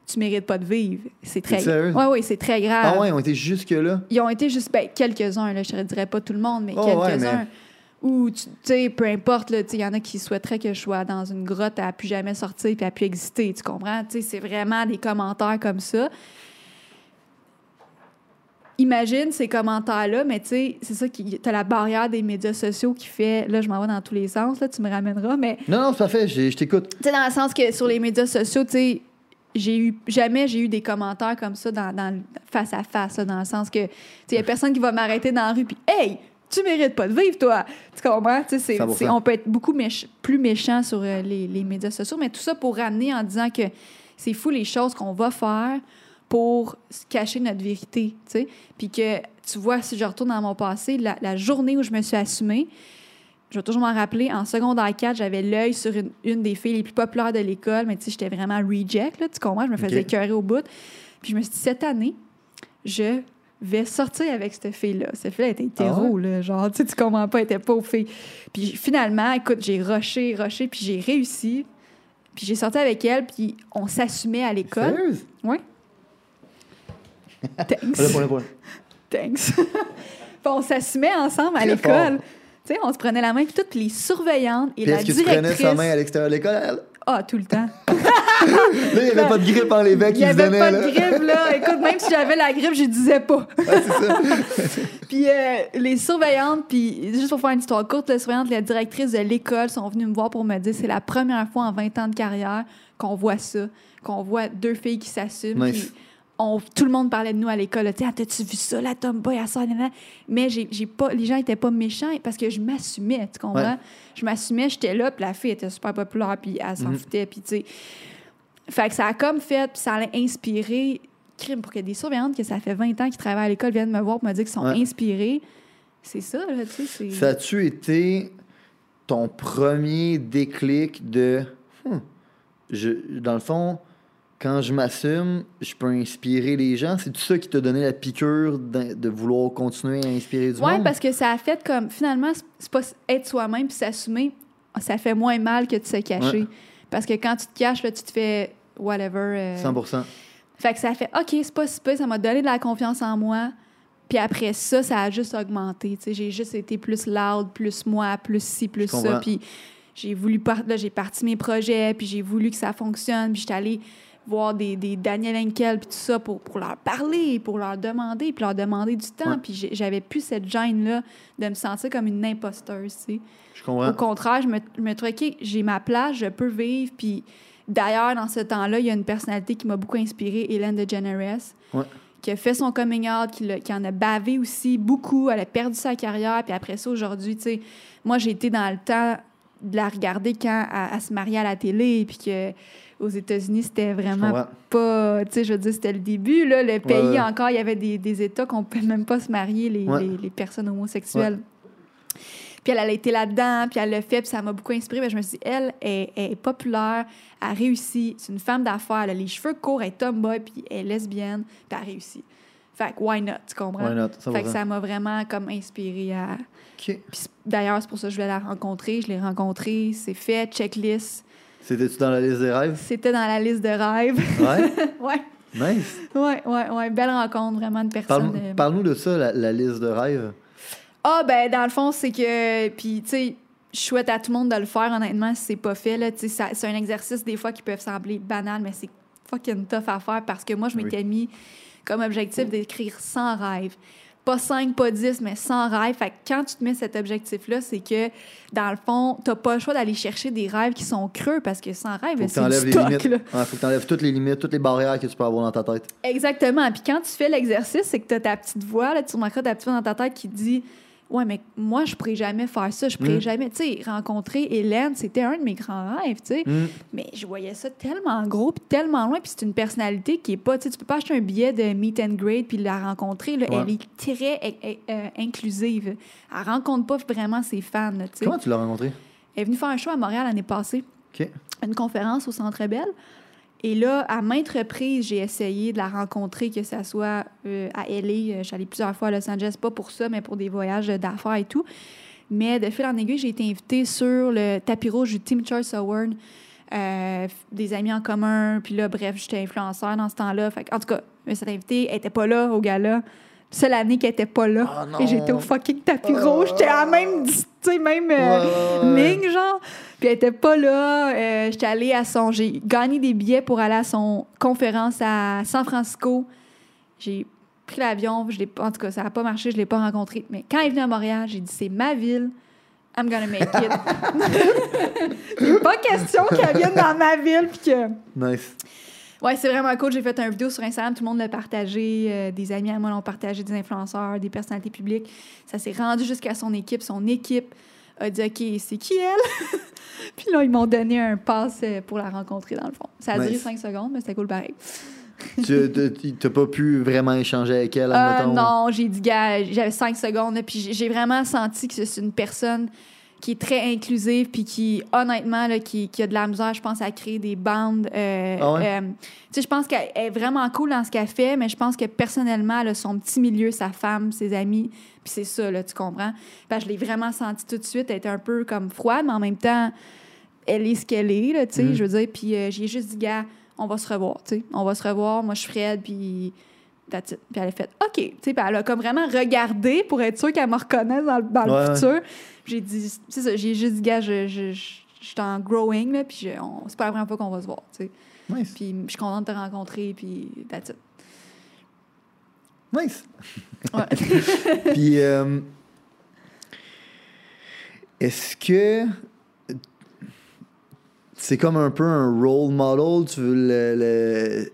tu mérites pas de vivre. C'est très sérieux? Oui, oui, c'est très grave. Ah ouais, on était jusque-là? Ils ont été juste ben, quelques-uns, là, je te dirais pas tout le monde, mais Oh, ouais, quelques-uns. mais- Ou, tu sais, peu importe, là, tu sais, il y en a qui souhaiteraient que je sois dans une grotte à plus jamais sortir puis à plus exister, tu comprends? Tu sais, c'est vraiment des commentaires comme ça. Imagine ces commentaires-là, mais tu sais, c'est ça qui. T'as la barrière des médias sociaux qui fait. Là, je m'en vais dans tous les sens, là, tu me ramèneras, mais Non, non, c'est parfait, je t'écoute. tu sais, dans le sens que sur les médias sociaux, tu sais, j'ai eu jamais j'ai eu des commentaires comme ça dans, face à face, là, dans le sens que tu sais, y a personne qui va m'arrêter dans la rue puis hey, tu mérites pas de vivre toi. Tu comprends? Tu sais, c'est- 100%. c'est- on peut être beaucoup méch- plus méchant sur euh, les, les médias sociaux, mais tout ça pour ramener en disant que c'est fou les choses qu'on va faire pour cacher notre vérité, tu sais. Puis que tu vois si je retourne dans mon passé, la, la journée où je me suis assumée, je vais toujours m'en rappeler, en secondaire 4, j'avais l'œil sur une, une des filles les plus populaires de l'école, mais tu sais, j'étais vraiment reject, là, tu comprends? Je me faisais Ok. écœurer au bout. Puis je me suis dit, cette année, je vais sortir avec cette fille-là. Cette fille-là était hétéro, là, genre, tu sais, tu comprends pas, elle était pauvre fille. Puis finalement, écoute, j'ai rushé, rushé, puis j'ai réussi. Puis j'ai sorti avec elle, puis on s'assumait à l'école. Sérieuse? Oui. [LAUGHS] Thanks. Thanks. [LAUGHS] Puis on s'assumait ensemble à l'école. Tu sais, on se prenait la main, puis toutes, puis les surveillantes et Puis la est-ce que tu directrice. prenais sa main à l'extérieur de l'école? elle? Ah, tout le temps. [LAUGHS] Là, il n'y avait pas de grippe en les becs Il n'y avait pas là. de grippe, là. Écoute, même si j'avais la grippe, je disais pas. Ouais, c'est ça. [LAUGHS] Puis euh, les surveillantes, puis juste pour faire une histoire courte, les surveillantes, la directrice de l'école sont venues me voir pour me dire c'est la première fois en 20 ans de carrière qu'on voit ça, qu'on voit deux filles qui s'assument. Nice. puis on- tout le monde parlait de nous à l'école. Ah, t'as-tu vu ça, la tomboy, à ça, nanana? Mais j'ai, j'ai pas, les gens étaient pas méchants parce que je m'assumais, tu comprends? Ouais. Je m'assumais, j'étais là, puis la fille était super populaire, puis elle s'en Mhm. foutait, puis tu sais. Fait que ça a comme fait, puis ça allait inspirer crime pour que des surveillantes que ça fait 20 ans qu'ils travaillent à l'école viennent me voir pour me dire qu'ils sont Ouais. inspirés. C'est ça, là, tu sais. Ça a-tu été ton premier déclic de. Hmm, je, dans le fond, quand je m'assume, je peux inspirer les gens? C'est tout ça qui t'a donné la piqûre de, de vouloir continuer à inspirer du Ouais, monde? parce que ça a fait comme. Finalement, c'est- pas être soi-même puis s'assumer, ça fait moins mal que de se cacher. Ouais. Parce que quand tu te caches, là, tu te fais whatever. euh, 100% Fait que ça fait OK, c'est pas si pire, ça m'a donné de la confiance en moi. Puis après ça, ça a juste augmenté. J'ai juste été plus loud, plus moi, plus ci, plus ça. Puis j'ai voulu par- là, j'ai parti mes projets, puis j'ai voulu que ça fonctionne. Puis j'étais allée voir des, des Daniel Henkel, puis tout ça, pour, pour leur parler, pour leur demander, puis leur demander du temps. Ouais. Puis j'avais plus cette gêne-là de me sentir comme une imposteuse, tu sais. Je comprends. Au contraire, je me, je me trouvais, OK, j'ai ma place, je peux vivre. Puis d'ailleurs, dans ce temps-là, il y a une personnalité qui m'a beaucoup inspirée, Hélène DeGeneres, Ouais. qui a fait son coming out, qui en a bavé aussi beaucoup. Elle a perdu sa carrière. Puis après ça, aujourd'hui, tu sais, moi, j'ai été dans le temps de la regarder quand elle, elle se mariait à la télé. Puis que aux États-Unis, c'était vraiment pas. Tu sais, je veux dire, c'était le début, là. Le pays, ouais. encore, il y avait des, des États qu'on ne pouvait même pas se marier, les, Ouais. les- les personnes homosexuelles. Puis elle, elle a été là-dedans, puis elle l'a fait, puis ça m'a beaucoup inspirée. Mais je me suis dit, elle est, elle est populaire, elle a réussi, c'est une femme d'affaires, elle a les cheveux courts, elle est tomboy, puis elle est lesbienne, puis elle a réussi. Fait que why not, tu comprends? Why not? Fait que 100%. ça m'a vraiment comme inspirée à... Puis d'ailleurs, c'est pour ça que je voulais la rencontrer. Je l'ai rencontrée, c'est fait, checklist. C'était-tu dans la liste des rêves? C'était dans la liste de rêves. Ouais? [LAUGHS] ouais, nice. ouais, ouais, ouais. Belle rencontre, vraiment, de personnes... euh, Parle-nous de ça, la, la liste de rêves. Ah, ben, dans le fond, c'est que. Puis, tu sais, je souhaite à tout le monde de le faire, honnêtement, si c'est pas fait. Là, Tu sais, c'est un exercice, des fois, qui peut sembler banal, mais c'est fucking tough à faire parce que moi, je Oui. m'étais mis comme objectif d'écrire 100 rêves. Pas 5, pas 10, mais 100 rêves. Fait que quand tu te mets cet objectif-là, c'est que, dans le fond, t'as pas le choix d'aller chercher des rêves qui sont creux parce que 100 rêves, c'est du les stock. Ouais, faut que tu enlèves toutes les limites, toutes les barrières que tu peux avoir dans ta tête. Exactement. Puis quand tu fais l'exercice, c'est que tu as ta petite voix, là, tu remarqueras ta petite voix dans ta tête qui te dit Ouais, mais moi, je pourrais jamais faire ça. Je pourrais Mm. jamais. Tu sais, rencontrer Hélène, c'était un de mes grands rêves, tu sais. Hmm. Mais je voyais ça tellement gros, puis tellement loin. Puis c'est une personnalité qui est pas. Tu sais, tu peux pas acheter un billet de meet and greet puis la rencontrer. là. Ouais. Elle est très euh, euh, inclusive. Elle rencontre pas vraiment ses fans, tu sais. Comment tu l'as rencontré? Elle est venue faire un show à Montréal l'année passée OK. une conférence au Centre Bell. Et là, à maintes reprises, j'ai essayé de la rencontrer, que ce soit euh, à LA. Euh, allée plusieurs fois à Los Angeles, pas pour ça, mais pour des voyages d'affaires et tout. Mais de fil en aiguille, j'ai été invitée sur le tapis rouge du Team Choice Award. Euh, des amis en commun. Puis là, bref, j'étais influenceur dans ce temps-là. En tout cas, cette invitée, elle était pas là au gala. Seule année qu'elle était pas là. Ah et j'étais au fucking tapis Oh. rouge. J'étais à la même, tu sais, même euh, Ouais, ligne, genre. Puis elle était pas là. Euh, J'étais allée à son... J'ai gagné des billets pour aller à son conférence à San Francisco. J'ai pris l'avion. Je l'ai En tout cas, ça n'a pas marché. Je l'ai pas rencontré. Mais quand elle est venue à Montréal, j'ai dit, c'est ma ville. I'm gonna make it. [LAUGHS] [LAUGHS] Pas question qu'elle vienne dans ma ville. Puis que... Nice. Ouais, c'est vraiment cool. J'ai fait une vidéo sur Instagram, tout le monde l'a partagé. euh, des amis à moi l'ont partagé, des influenceurs, des personnalités publiques. Ça s'est rendu jusqu'à son équipe. Son équipe a dit OK, c'est qui elle? [LAUGHS] Puis là, ils m'ont donné un pass euh, pour la rencontrer, dans le fond. Ça a duré cinq secondes, mais c'était cool pareil. [LAUGHS] tu n'as pas pu vraiment échanger avec elle, Euh, non, j'ai dit, gars, j'avais cinq secondes, puis j'ai vraiment senti que c'est une personne qui est très inclusive, puis qui, honnêtement, là, qui, qui a de la misère, je pense, à créer des bandes. euh, Ah ouais? euh, tu sais, je pense qu'elle est vraiment cool dans ce qu'elle fait, mais je pense que personnellement, son petit milieu, sa femme, ses amis, puis c'est ça, là, tu comprends? Je l'ai vraiment senti tout de suite. Elle était un peu comme froide, mais en même temps, elle est ce qu'elle est, là, tu sais, Mm. je veux dire. Puis euh, j'ai juste dit, gars, on va se revoir, tu sais. On va se revoir. Moi, je suis Fred, puis that's it. Puis elle a fait OK. Tu sais, puis elle a comme vraiment regardé pour être sûre qu'elle me reconnaisse dans, le- dans Ouais, le futur. J'ai dit, c'est ça, j'ai juste dit, gars, je, je, je, je suis en growing, là, puis c'est pas la première fois qu'on va se voir, tu sais. Nice. Puis je suis contente de te rencontrer, puis that's it. Nice. Ouais. [LAUGHS] [LAUGHS] Puis, euh, est-ce que c'est comme un peu un role model, tu veux le, le-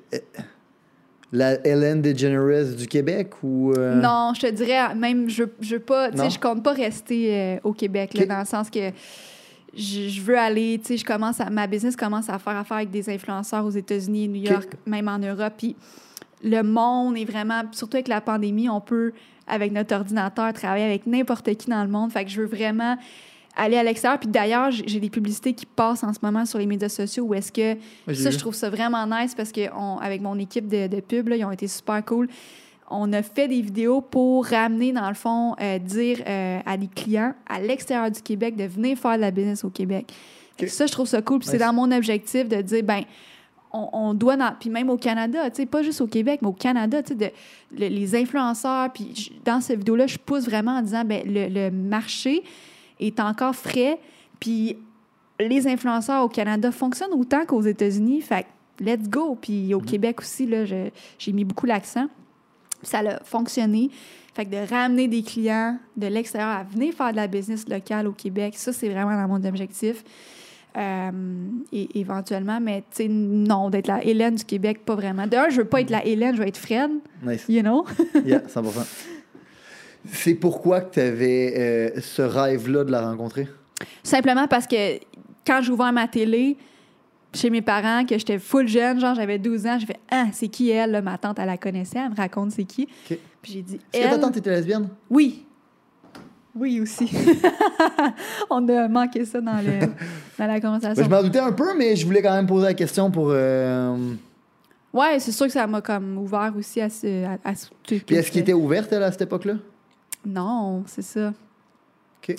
la Hélène DeGeneres du Québec ou euh, Non, je te dirais, même, je, je veux pas, tu Non? sais, je compte pas rester euh, au Québec, là, dans le sens que je, je veux aller, tu sais, je commence à, ma business commence à faire affaire avec des influenceurs aux États-Unis, New. York, même en Europe, puis le monde est vraiment, surtout avec la pandémie, on peut, avec notre ordinateur, travailler avec n'importe qui dans le monde, fait que je veux vraiment aller à l'extérieur, puis d'ailleurs, j'ai des publicités qui passent en ce moment sur les médias sociaux où est-ce que ça, vu. je trouve ça vraiment nice parce que on- avec mon équipe de, de pub, là, ils ont été super cool. On a fait des vidéos pour ramener, dans le fond, euh, dire euh, à des clients à l'extérieur du Québec de venir faire de la business au Québec. Ça, je trouve ça cool. Puis c'est dans mon objectif de dire, ben on, on doit, dans- puis même au Canada, tu sais, pas juste au Québec, mais au Canada, tu sais, de- le- les influenceurs, puis dans cette vidéo-là, je pousse vraiment en disant, ben le, le marché est encore frais, puis les influenceurs au Canada fonctionnent autant qu'aux États-Unis, fait let's go. Puis au Québec aussi, là, j'ai mis beaucoup l'accent. Ça a fonctionné. Fait que de ramener des clients de l'extérieur à venir faire de la business locale au Québec, ça, c'est vraiment dans mon objectif. Euh, et éventuellement, mais tu sais, non, d'être la Hélène du Québec, pas vraiment. D'un, je veux pas être la Hélène, je veux être Fred, Nice. you know? Yeah, 100%. [LAUGHS] C'est pourquoi que tu avais ce rêve-là de la rencontrer? Simplement parce que quand j'ai ouvert ma télé chez mes parents, que j'étais full jeune, genre j'avais 12 ans, j'ai fait Ah, c'est qui elle? là? Ma tante, elle la connaissait, elle me raconte c'est qui. Puis j'ai dit Est-ce que ta tante était lesbienne? Oui. Oui aussi. [LAUGHS] On a manqué ça dans, le, [LAUGHS] dans la Ben, conversation. je m'en doutais un peu, mais je voulais quand même poser la question pour. euh, Ouais, c'est sûr que ça m'a comme ouvert aussi à ce. À, à ce- Puis est-ce qu'elle était ouverte, elle, à cette époque-là? Non, c'est ça.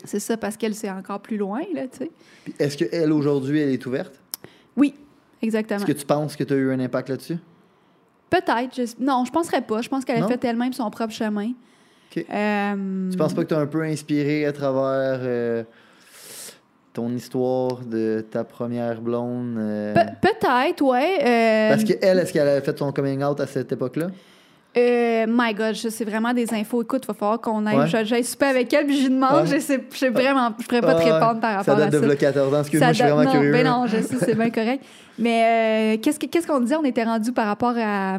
C'est ça parce qu'elle, c'est encore plus loin, là, tu sais. Est-ce qu'elle, aujourd'hui, elle est ouverte? Oui, exactement. Est-ce que tu penses que tu as eu un impact là-dessus? Peut-être. je- Non, je penserais pas. Je pense qu'elle a fait elle-même son propre chemin. OK. Euh, Tu penses pas que tu as un peu inspiré à travers euh, ton histoire de ta première blonde? euh, Pe- Peut-être, ouais. euh, Parce qu'elle, est-ce qu'elle avait fait son coming out à cette époque-là? Euh, my God, c'est vraiment des infos. Écoute, il va falloir qu'on aille. Ouais. J'aille souper avec elle, puis je lui demande. Ouais. Je sais, je sais vraiment. Je pourrais pas te répondre par Ça rapport date à de ça. v'là 14 ans, parce que moi, je suis date- vraiment non, curieux. Ben non, je sais, c'est bien correct. Mais euh, qu'est-ce que- qu'est-ce qu'on disait? On était rendu par rapport à.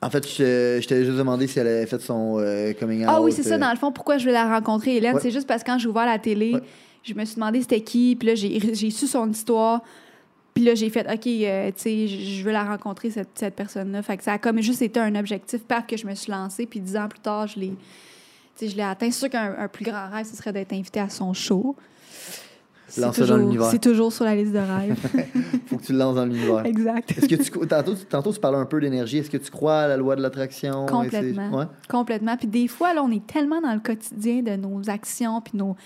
En fait, je, je t'avais juste demandé si elle avait fait son euh, coming out. Ah oui, c'est ça, euh, dans le fond, pourquoi je voulais la rencontrer, Hélène? Ouais. C'est juste parce que quand j'ai ouvert la télé, je me suis demandé c'était qui, puis là, j'ai su son histoire. Puis là, j'ai fait, OK, euh, tu sais, je veux la rencontrer, cette, cette personne-là. Fait que ça a comme juste été un objectif, paf, que je me suis lancée. Puis dix ans plus tard, je l'ai tu sais, je l'ai atteint. C'est sûr qu'un un plus grand rêve, ce serait d'être invité à son show. C'est toujours- l'univers. C'est toujours sur la liste de rêves. [LAUGHS] Faut que tu le lances dans l'univers. exact. Est-ce que tu tantôt, tantôt tu parlais un peu d'énergie. Est-ce que tu crois à la loi de l'attraction? Complètement. Ouais. Complètement. Puis des fois, là, on est tellement dans le quotidien de nos actions, puis nos,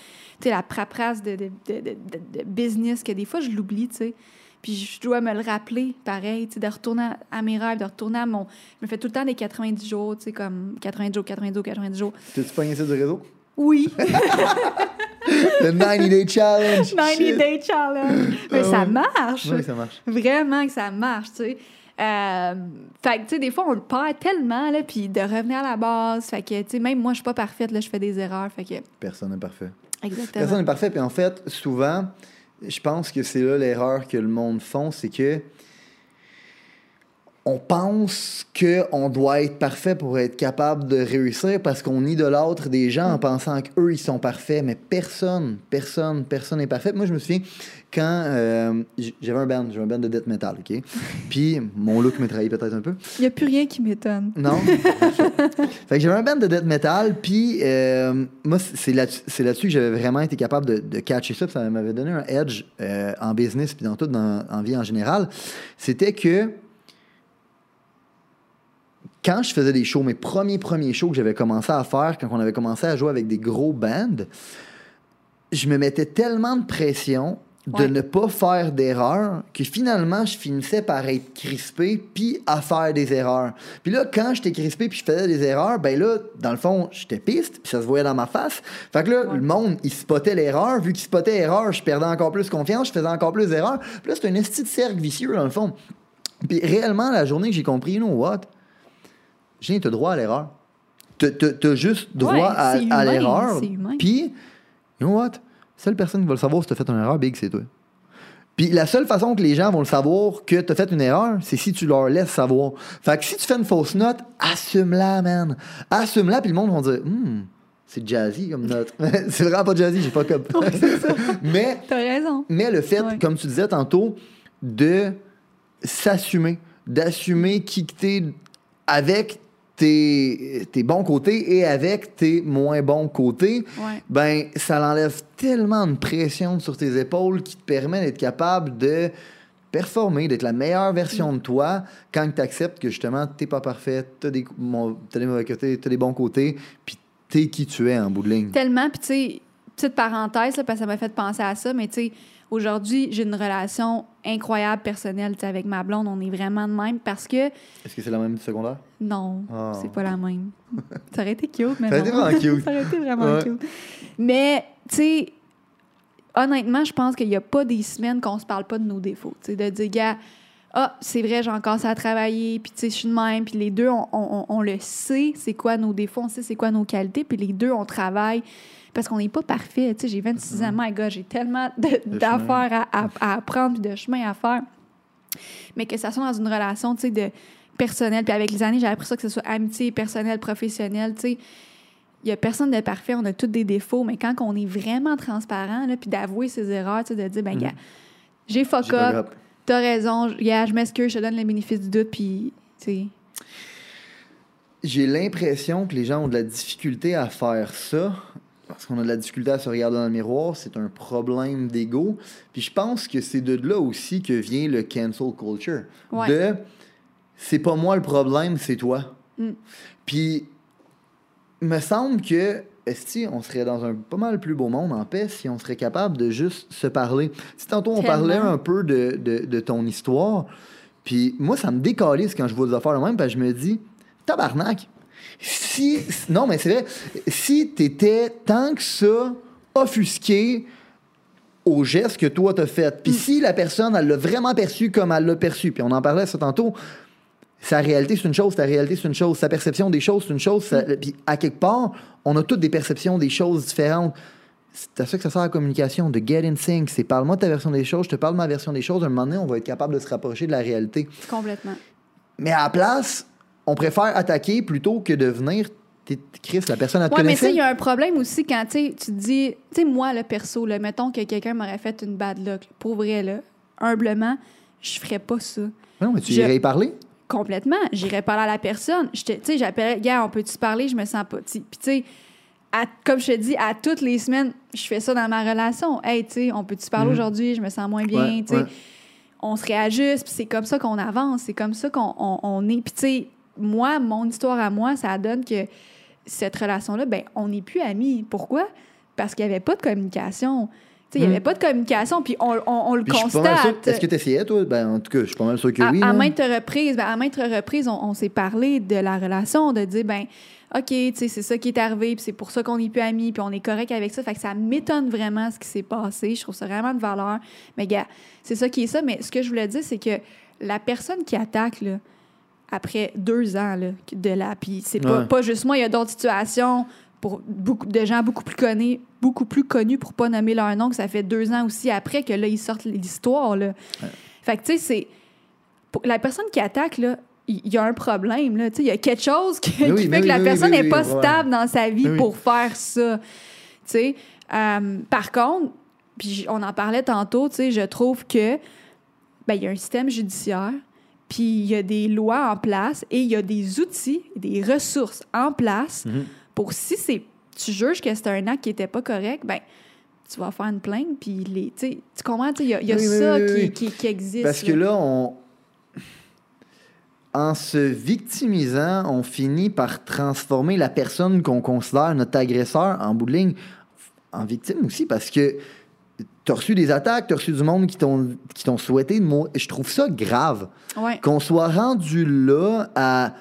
la paperasse de, de- de business, que des fois, je l'oublie, tu sais. Puis je dois me le rappeler, pareil, de retourner à, à mes rêves, de retourner à mon... Je me fais tout le temps des 90 jours, tu sais, comme 90 jours, 90 jours, 90 jours. T'as-tu pogné ça du réseau? Oui, [LAUGHS] Le 90 Day Challenge! 90 Shit. Day Challenge. Mais Ah ça ouais. marche. Oui, ça marche. Vraiment que ça marche, tu sais. Euh, fait que, tu sais, des fois, on le perd tellement, là, puis de revenir à la base. Fait que, tu sais, même moi, je suis pas parfaite, là, je fais des erreurs. Fait que, Personne n'est parfait. exactement. Personne n'est parfait. Puis en fait, souvent, je pense que c'est là l'erreur que le monde font, c'est que on pense qu'on doit être parfait pour être capable de réussir parce qu'on idolâtre des gens en pensant qu'eux, ils sont parfaits. Mais personne, personne, personne n'est parfait. Moi, je me souviens quand euh, j'avais un band, j'avais un band de death metal, OK? [LAUGHS] Puis mon look me trahit peut-être un peu. Il n'y a plus rien qui m'étonne. Non. [LAUGHS] fait que j'avais un band de death metal, puis euh, moi, c'est là- c'est là-dessus que j'avais vraiment été capable de, de catcher ça, puis ça m'avait donné un edge euh, en business, puis dans tout, dans, en vie en général. C'était que quand je faisais des shows, mes premiers premiers shows que j'avais commencé à faire, quand on avait commencé à jouer avec des gros bands, je me mettais tellement de pression de Ouais. ne pas faire d'erreurs que finalement je finissais par être crispé puis à faire des erreurs. Puis là quand j'étais crispé puis je faisais des erreurs, ben là dans le fond, j'étais piste puis ça se voyait dans ma face. Fait que là Ouais. le monde, il spottait l'erreur, vu qu'il spottait l'erreur, je perdais encore plus confiance, je faisais encore plus d'erreurs. Puis là c'est un esti de cercle vicieux dans le fond. Puis réellement la journée que j'ai compris, you know what? J'ai t'as droit à l'erreur. T'as t'as juste droit Ouais, à, l'erreur. Puis, you know what? Seule personne qui va le savoir si t'as fait une erreur, Big, c'est toi. Puis la seule façon que les gens vont le savoir que t'as fait une erreur, c'est si tu leur laisses savoir. Fait que si tu fais une fausse note, assume-la, man. Assume-la, puis le monde va dire, hmm, c'est jazzy comme note. [LAUGHS] [LAUGHS] c'est vraiment pas jazzy, j'ai pas comme. [LAUGHS] Mais T'as raison. mais le fait, Ouais. comme tu disais tantôt, de s'assumer, d'assumer qui que t'es avec tes, tes bons côtés et avec tes moins bons côtés, Ouais. ben ça l'enlève tellement de pression sur tes épaules qui te permet d'être capable de performer, d'être la meilleure version de toi quand tu acceptes que justement t'es pas parfait, t'as des, t'as des mauvais côtés, t'as des bons côtés, puis t'es qui tu es en bout de ligne. Tellement, puis tu sais, petite parenthèse, là, parce que ça m'a fait penser à ça, mais tu sais, Aujourd'hui, j'ai une relation incroyable personnelle avec ma blonde. On est vraiment de même parce que Est-ce que c'est la même du secondaire? non, Ah. c'est pas la même. ça aurait été cute, mais Ça aurait été vraiment cute. [LAUGHS] ça aurait été vraiment Ouais. cute. Mais, tu sais, honnêtement, je pense qu'il n'y a pas des semaines qu'on se parle pas de nos défauts. Tu sais, de dire, gars, ah, c'est vrai, j'ai encore ça à travailler, puis tu sais, je suis de même, puis les deux, on, on- on le sait, c'est quoi nos défauts, on sait c'est quoi nos qualités, puis les deux, on travaille. Parce qu'on n'est pas parfait. Tu sais, j'ai 26 ans, my God, j'ai tellement Mm-hmm. D'affaires à, à- à apprendre, puis de chemin à faire. Mais que ça soit dans une relation, tu sais, de personnelle, puis avec les années, j'ai appris ça, que ce soit amitié, personnel, professionnel, tu sais. Il n'y a personne de parfait, on a tous des défauts, mais quand on est vraiment transparent, là, puis d'avouer ses erreurs, tu sais, de dire, ben, gars, j'ai fuck up. T'as raison, gars, je m'excuse, je te donne le bénéfice du doute, puis, tu sais. J'ai l'impression que les gens ont de la difficulté à faire ça. Parce qu'on a de la difficulté à se regarder dans le miroir, c'est un problème d'ego. Puis je pense que c'est de là aussi que vient le cancel culture. Ouais. De c'est pas moi le problème, c'est toi. Mm. Puis me semble que esti, on serait dans un pas mal plus beau monde en paix si on serait capable de juste se parler? Si tantôt on Tellement. parlait un peu de, de, de ton histoire, puis moi ça me décalise quand je vois des affaires de même, parce que je me dis tabarnak. Si non mais c'est vrai, si t'étais tant que ça offusqué au geste que toi t'as fait, puis si la personne elle l'a vraiment perçu comme elle l'a perçu, puis on en parlait ça tantôt, sa réalité c'est une chose, ta réalité c'est une chose, sa perception des choses c'est une chose, ça- puis à quelque part, on a toutes des perceptions des choses différentes. C'est à ça que ça sert la communication, de get in sync. C'est parle-moi de ta version des choses, je te parle de ma version des choses. À un moment donné, on va être capable de se rapprocher de la réalité. Complètement. Mais à la place, on préfère attaquer plutôt que de venir. Chris, la personne a te Ouais, mais tu sais, il y a un problème aussi quand tu te dis, tu sais, moi, le perso, là, mettons que quelqu'un m'aurait fait une bad luck, pour vrai, là, humblement, je ferais pas ça. Non, mais tu Je- irais y parler. Complètement. J'irais parler à la personne. Tu sais, j'appellerais, gars, on peut-tu parler? Je me sens pas. Puis, tu sais, à- comme je te dis, à toutes les semaines, je fais ça dans ma relation. Hey, tu sais, on peut-tu parler Mhm. aujourd'hui? Je me sens moins bien. Ouais, tu sais. ouais. On se réajuste, puis c'est comme ça qu'on avance. C'est comme ça qu'on on, on est. Puis, tu sais, moi, mon histoire à moi, ça donne que cette relation-là, ben, on n'est plus amis. Pourquoi? Parce qu'il n'y avait pas de communication. Il n'y avait pas de communication, puis on, on- on le Puis constate. Est-ce que tu essayais, toi? Ben, En tout cas, je suis pas mal sûr que À, oui. à là. maintes reprises, ben, à maintes reprises, on, on s'est parlé de la relation, de dire, ben, OK, tu sais, c'est ça qui est arrivé, puis c'est pour ça qu'on n'est plus amis, puis on est correct avec ça. Fait que ça m'étonne vraiment ce qui s'est passé. Je trouve ça vraiment de valeur. Mais, gars, c'est ça qui est ça. Mais ce que je voulais dire, c'est que la personne qui attaque, là, après deux ans là, de la. Puis c'est pas, pas juste moi, il y a d'autres situations pour beaucoup de gens beaucoup plus connus, beaucoup plus connus pour pas nommer leur nom, que ça fait deux ans aussi après que là, ils sortent l'histoire. Là. Fait que, tu sais, c'est. La personne qui attaque, là, il y a un problème, là. Tu sais, il y a quelque chose qui, oui, fait que la oui, personne n'est pas stable dans sa vie pour faire ça. Tu sais. Euh, par contre, puis on en parlait tantôt, tu sais, je trouve que ben, il y a un système judiciaire, puis il y a des lois en place et il y a des outils, des ressources en place Mhm. Pour si c'est tu juges que c'est un acte qui était pas correct, ben tu vas faire une plainte, puis les, tu comprends, il y a, il y a Oui, oui, ça oui, qui, oui. Qui, qui existe. Parce que là, on... en se victimisant, on finit par transformer la personne qu'on considère notre agresseur en bout de ligne en victime aussi parce que t'as reçu des attaques, t'as reçu du monde qui t'ont souhaité de. Je trouve ça grave Ouais. qu'on soit rendu là à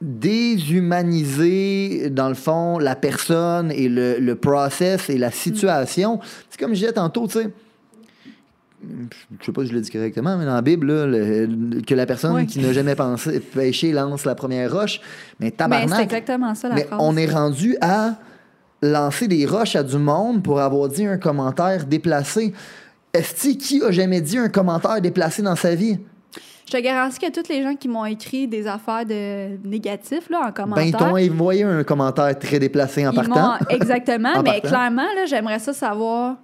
déshumaniser, dans le fond, la personne et le, le process et la situation. C'est comme je disais tantôt, tu sais. Je sais pas si je l'ai dit correctement, mais dans la Bible, là, le- que la personne qui n'a jamais pensé péché lance la première roche. Mais Ben, c'est tabarnak, exactement ça la mais phrase. on est rendu à lancer des roches à du monde pour avoir dit un commentaire déplacé. Est-ce qui a jamais dit un commentaire déplacé dans sa vie? Je te garantis que tous les gens qui m'ont écrit des affaires de négatifs là, en Ben, commentaire, ils t'ont envoyé un commentaire très déplacé en ils partant. [LAUGHS] exactement, [LAUGHS] En mais partant. clairement, là, j'aimerais ça savoir.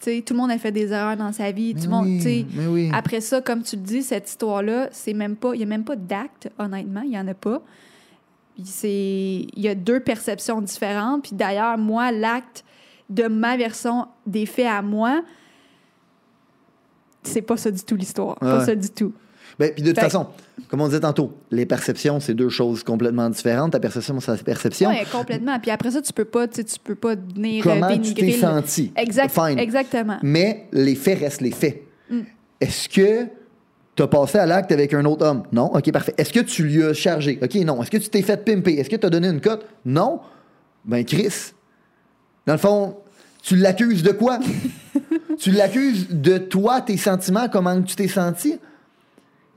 Tout le monde a fait des erreurs dans sa vie. Tout le monde, oui, oui. Après ça, comme tu le dis, cette histoire-là, c'est même pas, il n'y a même pas d'acte, honnêtement, il n'y en a pas. Il y a deux perceptions différentes. Puis d'ailleurs, moi, l'acte de ma version des faits à moi, c'est pas ça du tout l'histoire, pas ça du tout. Ben, puis de toute Fait- façon, comme on disait tantôt, les perceptions, c'est deux choses complètement différentes. Ta perception, c'est ta perception. Oui, complètement. Puis après ça, tu peux pas, tu peux pas venir euh, Comment tu t'es le- senti? Exact, Fine. Exactement. Mais les faits restent les faits. Mm. Est-ce que tu as passé à l'acte avec un autre homme? Non? OK, parfait. Est-ce que tu lui as chargé? OK, non. Est-ce que tu t'es fait pimper? Est-ce que tu as donné une cote? Non? Ben, Chris, dans le fond, tu l'accuses de quoi? [LAUGHS] tu l'accuses de toi, tes sentiments, comment tu t'es senti?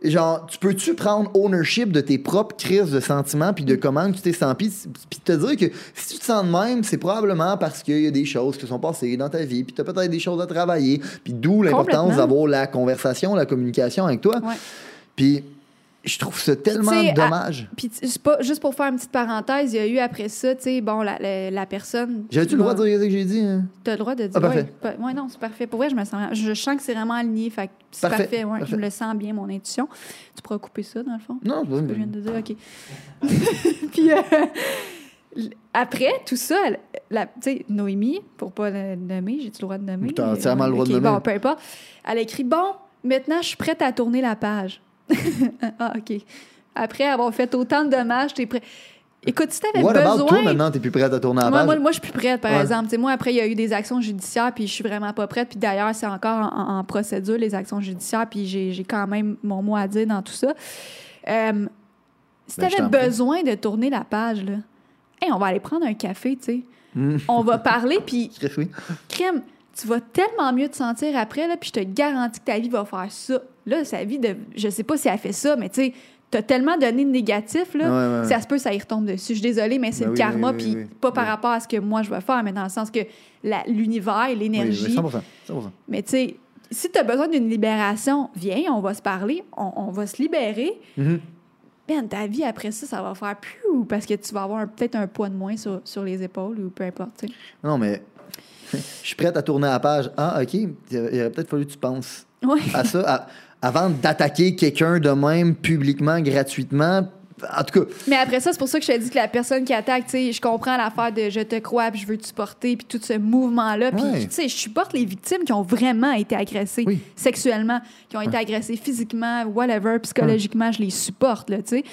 Genre, tu peux-tu prendre ownership de tes propres crises de sentiments puis de comment tu t'es senti? Puis te dire que si tu te sens de même, c'est probablement parce qu'il y a des choses qui sont passées dans ta vie puis tu as peut-être des choses à travailler puis d'où l'importance d'avoir la conversation, la communication avec toi. Puis je trouve ça tellement Tu dommage. Puis tu- c'est pas juste pour faire une petite parenthèse, il y a eu après ça, tu sais, bon, la, la, la personne. J'avais-tu le droit de dire ce que j'ai dit? hein? T'as le droit de dire. Ah, parfait. ouais, pas- ouais, non, c'est parfait. Pour vrai, je me sens. Je sens que c'est vraiment aligné. Fait c'est Parfait, parfait. ouais, parfait. Je me le sens bien, mon intuition. Tu pourras couper ça, dans le fond? Non, Ce que je viens de dire, OK. [LAUGHS] Puis euh, après, tout ça, la- tu sais, Noémie, pour pas la nommer, j'ai-tu le droit de nommer? T'as entièrement le droit de Ok, nommer. Bon, peu importe. Elle a écrit Bon, maintenant, je suis prête à tourner la page. [LAUGHS] ah, OK. Après avoir fait autant de dommages, t'es prêt. Écoute, si t'avais What besoin. about toi maintenant, t'es plus prête à tourner la Moi, page? moi, moi, je suis plus prête, par Ouais. exemple. Tu sais, moi, après, il y a eu des actions judiciaires, puis je suis vraiment pas prête. Puis d'ailleurs, c'est encore en, procédure, les actions judiciaires, puis j'ai quand même mon mot à dire dans tout ça. Euh, si Ben, je tu t'en avais prie. besoin de tourner la page, là, hey, on va aller prendre un café, tu sais. Mm. On va parler, puis [LAUGHS] crème, tu vas tellement mieux te sentir après, là, puis je te garantis que ta vie va faire ça. Là, sa vie de. Je sais pas si elle fait ça, mais tu sais, t'as tellement donné de négatif, là. Ouais. Ça se peut, ça y retombe dessus. Je suis désolée, mais c'est Ben le oui, karma, oui, oui, puis pas par rapport à ce que moi je vais faire, mais dans le sens que l'univers, l'énergie. oui, 100%. 100%. mais tu sais, si tu as besoin d'une libération, viens, on va se parler, on, on va se libérer. Mhm. Ben, ta vie après ça, ça va faire plus parce que tu vas avoir peut-être un poids de moins sur, sur les épaules ou peu importe. Non, mais je suis prête à tourner la page. Ah, OK. Il aurait peut-être fallu que tu penses Ouais. à ça à- avant d'attaquer quelqu'un de même publiquement, gratuitement. En tout cas, Mais après ça, c'est pour ça que je te dis que la personne qui attaque, tu sais, je comprends l'affaire de je te crois, puis je veux te supporter, puis tout ce mouvement-là. Puis, Ouais. tu sais, je supporte les victimes qui ont vraiment été agressées Oui. sexuellement, qui ont été agressées physiquement, whatever, psychologiquement, je les supporte, là, tu sais.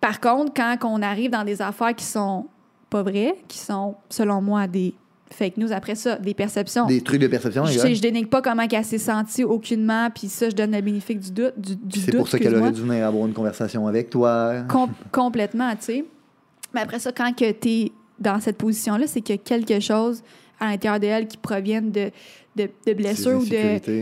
Par contre, quand on arrive dans des affaires qui sont pas vraies, qui sont, selon moi, des fake news, après ça, des perceptions. des trucs de perception, je, je dénigre pas comment qu'elle s'est sentie aucunement, puis ça, je donne le bénéfice du doute. Du, du C'est pour ça qu'elle aurait dû venir avoir une conversation avec toi. Com- complètement, tu sais. Mais après ça, quand tu es dans cette position-là, c'est qu'il y a quelque chose à l'intérieur d'elle qui proviennent de, de, de blessures ou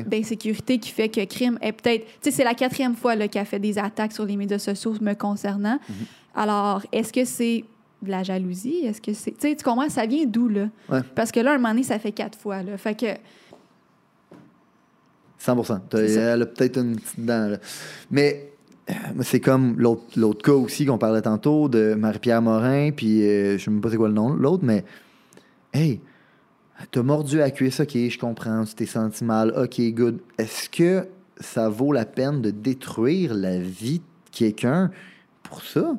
d'insécurité qui fait que crime est peut-être. Tu sais, c'est la quatrième fois qu'elle fait des attaques sur les médias sociaux me concernant. Mhm. Alors, est-ce que c'est de la jalousie? Est-ce que c'est. Tu sais, tu comprends, ça vient d'où, là? Ouais. Parce que là, un moment donné, ça fait quatre fois, là. Fait que. 100 T'as- C'est ça. Elle a peut-être une petite dent. là. Mais c'est comme l'autre cas aussi qu'on parlait tantôt de Marie-Pierre Morin, puis euh, je sais même pas c'est quoi le nom de l'autre, mais hey, t'as mordu à la cuisse, ok, je comprends, tu t'es senti mal, ok, good. Est-ce que ça vaut la peine de détruire la vie de quelqu'un pour ça?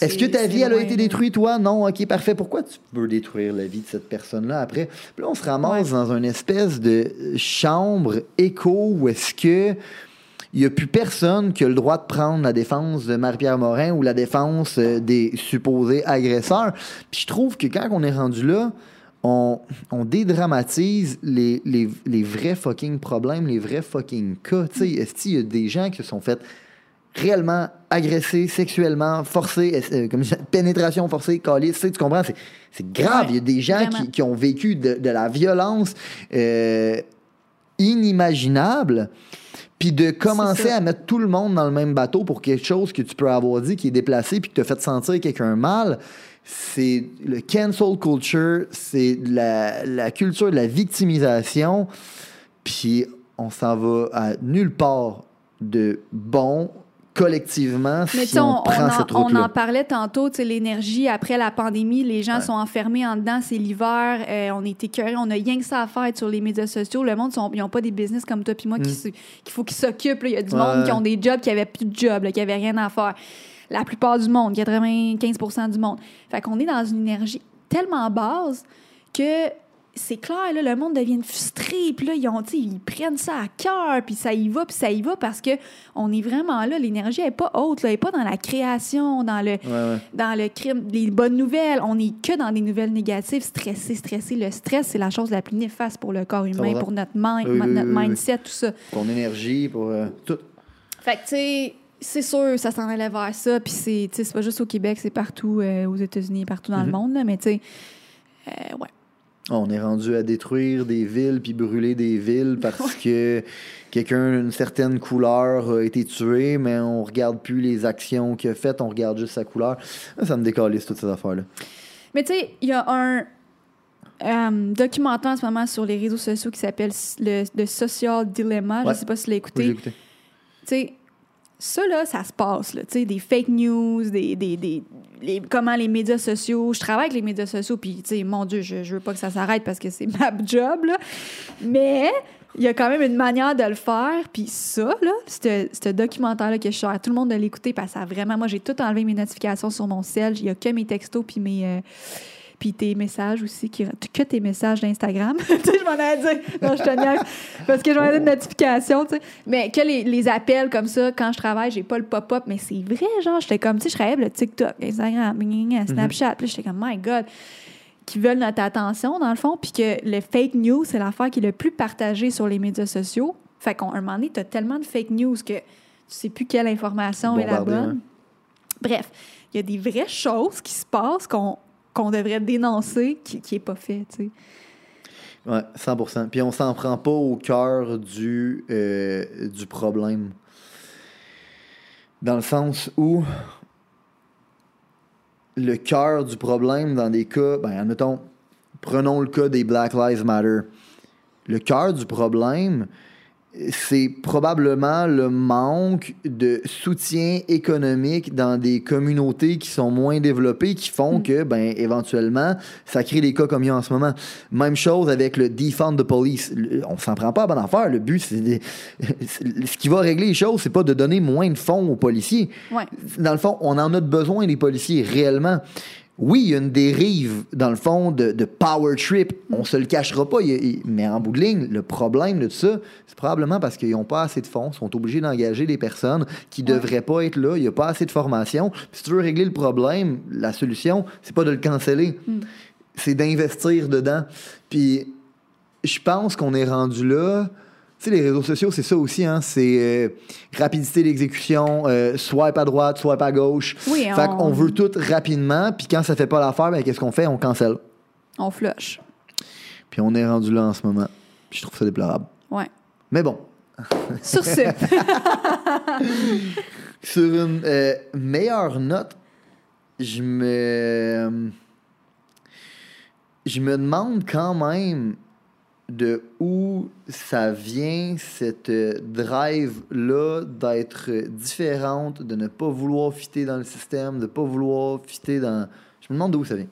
Est-ce que ta vie, elle a été détruite, toi? Non, ok, parfait. Pourquoi tu veux détruire la vie de cette personne-là après? Puis là, on se ramasse dans une espèce de chambre écho où est-ce que il n'y a plus personne qui a le droit de prendre la défense de Marie-Pierre Morin ou la défense euh, des supposés agresseurs. Puis je trouve que quand on est rendu là, on, on dédramatise les, les, les vrais fucking problèmes, les vrais fucking cas. Tu sais, est-ce qu'il y a des gens qui se sont fait réellement agressés sexuellement, forcés, euh, comme je- pénétration forcée, calice, tu sais, tu comprends? C'est, grave. Ouais, Il y a des gens qui, qui ont vécu de, de la violence euh, inimaginable. Puis de commencer à mettre tout le monde dans le même bateau pour quelque chose que tu peux avoir dit qui est déplacé puis qui t'a fait sentir quelqu'un mal, c'est le cancel culture, c'est la, la culture de la victimisation. Puis on s'en va à nulle part de bon collectivement Mais si on, on, on prend en, cette on route-là. en parlait tantôt, l'énergie après la pandémie, les gens Ouais. sont enfermés en dedans, c'est l'hiver, euh, on est écœurés, on a rien que ça à faire sur les médias sociaux. Le monde, sont- ils n'ont pas des business comme toi puis moi qui se- qu'il faut qu'ils s'occupent. Il y a du. Ouais. monde qui ont des jobs qui n'avaient plus de job, là, qui n'avaient rien à faire. La plupart du monde, 95% du monde. Fait qu'on est dans une énergie tellement basse que c'est clair, là, le monde devient frustré, puis là, ils, ont, ils prennent ça à cœur, puis ça y va, puis ça y va, parce que on est vraiment là, l'énergie n'est pas haute, là, elle n'est pas dans la création, dans le, Ouais, ouais. dans le crime, les bonnes nouvelles, on n'est que dans des nouvelles négatives, stressé, stressé. Le stress, c'est la chose la plus néfaste pour le corps humain, 100%. pour notre, mind, Oui, notre oui, oui. mindset, tout ça. Ton énergie, pour euh, tout. Fait que, tu sais, c'est sûr, ça s'en allait vers ça. Puis c'est, tu sais, c'est pas juste au Québec, c'est partout euh, aux États-Unis, partout dans le Mhm. monde, là, mais tu sais, euh, ouais. On est rendu à détruire des villes puis brûler des villes parce [LAUGHS] que quelqu'un d'une certaine couleur a été tué, mais on regarde plus les actions qu'il a faites, on regarde juste sa couleur. Ça, me décalisse toutes ces affaires-là. Mais tu sais, il y a un euh, documentaire en ce moment sur les réseaux sociaux qui s'appelle le, le Social Dilemma. Ouais. Je sais pas si tu l'as Oui, écouté. écouté. tu sais, ça, là, ça se passe, là, tu sais, des fake news, des, des, des- comment les médias sociaux... Je travaille avec les médias sociaux, puis, tu sais, mon Dieu, je, je veux pas que ça s'arrête parce que c'est [LAUGHS] ma job, là. Mais il y a quand même une manière de le faire, puis ça, là, ce documentaire-là que je sers à tout le monde de l'écouter, parce que ça vraiment... Moi, j'ai tout enlevé mes notifications sur mon cell. Il y a que mes textos, puis mes... euh, puis tes messages aussi, qui, que tes messages d'Instagram. [LAUGHS] tu sais, je m'en allais dire, non, je te niaise, parce que je m'en ai une notification, tu sais. Mais que les, les appels comme ça, quand je travaille, j'ai pas le pop-up, mais c'est vrai, genre, j'étais comme, tu sais, je travaillais le TikTok, Instagram, gna, Snapchat, puis j'étais comme, my God, qui veulent notre attention, dans le fond, puis que le fake news, c'est l'affaire qui est le plus partagée sur les médias sociaux. Fait qu'à un moment donné, t'as tellement de fake news que tu sais plus quelle information est la bonne. Bref, il y a des vraies choses qui se passent qu'on qu'on devrait dénoncer qui n'est pas fait, tu. Ouais, 100%. Puis on s'en prend pas au cœur du, euh, du problème. Dans le sens où le cœur du problème dans des cas, ben, admettons, prenons le cas des Black Lives Matter. Le cœur du problème, c'est probablement le manque de soutien économique dans des communautés qui sont moins développées, qui font que, ben, éventuellement, ça crée des cas comme il y a en ce moment. Même chose avec le defund the police. Le- On s'en prend pas à bonne affaire. Le but, c'est de- [LAUGHS] ce qui va régler les choses, c'est pas de donner moins de fonds aux policiers. Ouais. Dans le fond, on en a besoin des policiers réellement. Oui, il y a une dérive, dans le fond, de, de power trip. On se le cachera pas. il il- mais en bout de ligne, le problème de tout ça, c'est probablement parce qu'ils n'ont pas assez de fonds, sont obligés d'engager des personnes qui ne Ouais. devraient pas être là. Il n'y a pas assez de formation. Puis si tu veux régler le problème, la solution, c'est pas de le canceller. C'est d'investir dedans. Puis je pense qu'on est rendu là. Sais, les réseaux sociaux, c'est ça aussi, hein? C'est euh, rapidité d'exécution, euh, swipe à droite, swipe à gauche. Oui, Fait on- qu'on veut tout rapidement, puis quand ça fait pas l'affaire, ben qu'est-ce qu'on fait? On cancelle. On flush. Puis on est rendu là en ce moment. Puis je trouve ça déplorable. Ouais. Mais bon, Sur ce, [LAUGHS] sur une euh, meilleure note, je me. Je me demande quand même de où ça vient, cette euh, drive-là d'être différente, de ne pas vouloir fitter dans le système, de ne pas vouloir fitter dans. Je me demande d'où ça vient.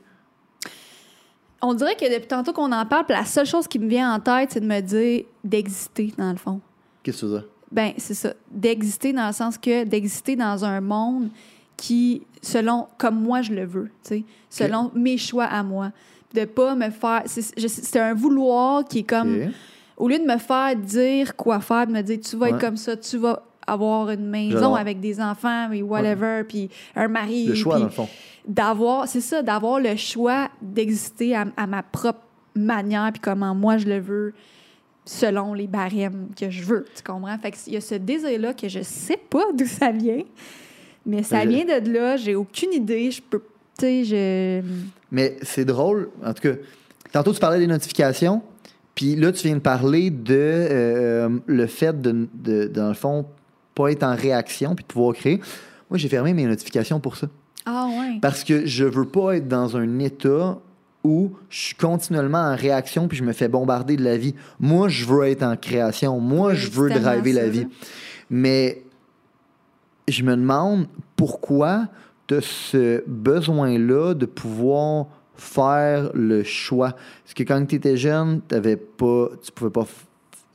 on dirait que depuis tantôt qu'on en parle, la seule chose qui me vient en tête, c'est de me dire d'exister, dans le fond. Qu'est-ce que dire? Ben, c'est ça. D'exister dans le sens que d'exister dans un monde qui, selon, comme moi je le veux, tu sais, selon mes choix à moi. De pas me faire. C'est un vouloir qui est comme. Au lieu de me faire dire quoi faire, de me dire tu vas être comme ça, tu vas avoir une maison avec des enfants, et whatever, puis un mari. Le choix, dans le fond. d'avoir, c'est ça, d'avoir le choix d'exister à, à ma propre manière, puis comment moi je le veux, selon les barèmes que je veux. Tu comprends? Fait qu'il y a ce désir-là que je sais pas d'où ça vient, mais ça Je- vient de là, j'ai aucune idée, je peux. Tu sais, je. Mais c'est drôle, en tout cas. Tantôt, tu parlais des notifications, puis là, tu viens de parler de euh, le fait de, de, dans le fond, pas être en réaction puis de pouvoir créer. Moi, j'ai fermé mes notifications pour ça. Ah, ouais. Parce que je veux pas être dans un état où je suis continuellement en réaction puis je me fais bombarder de la vie. Moi, je veux être en création. Moi, Oui, je veux driver la vie. Mais je me demande pourquoi as ce besoin-là de pouvoir faire le choix. Parce que quand tu étais jeune, t'avais pas, tu pouvais pas.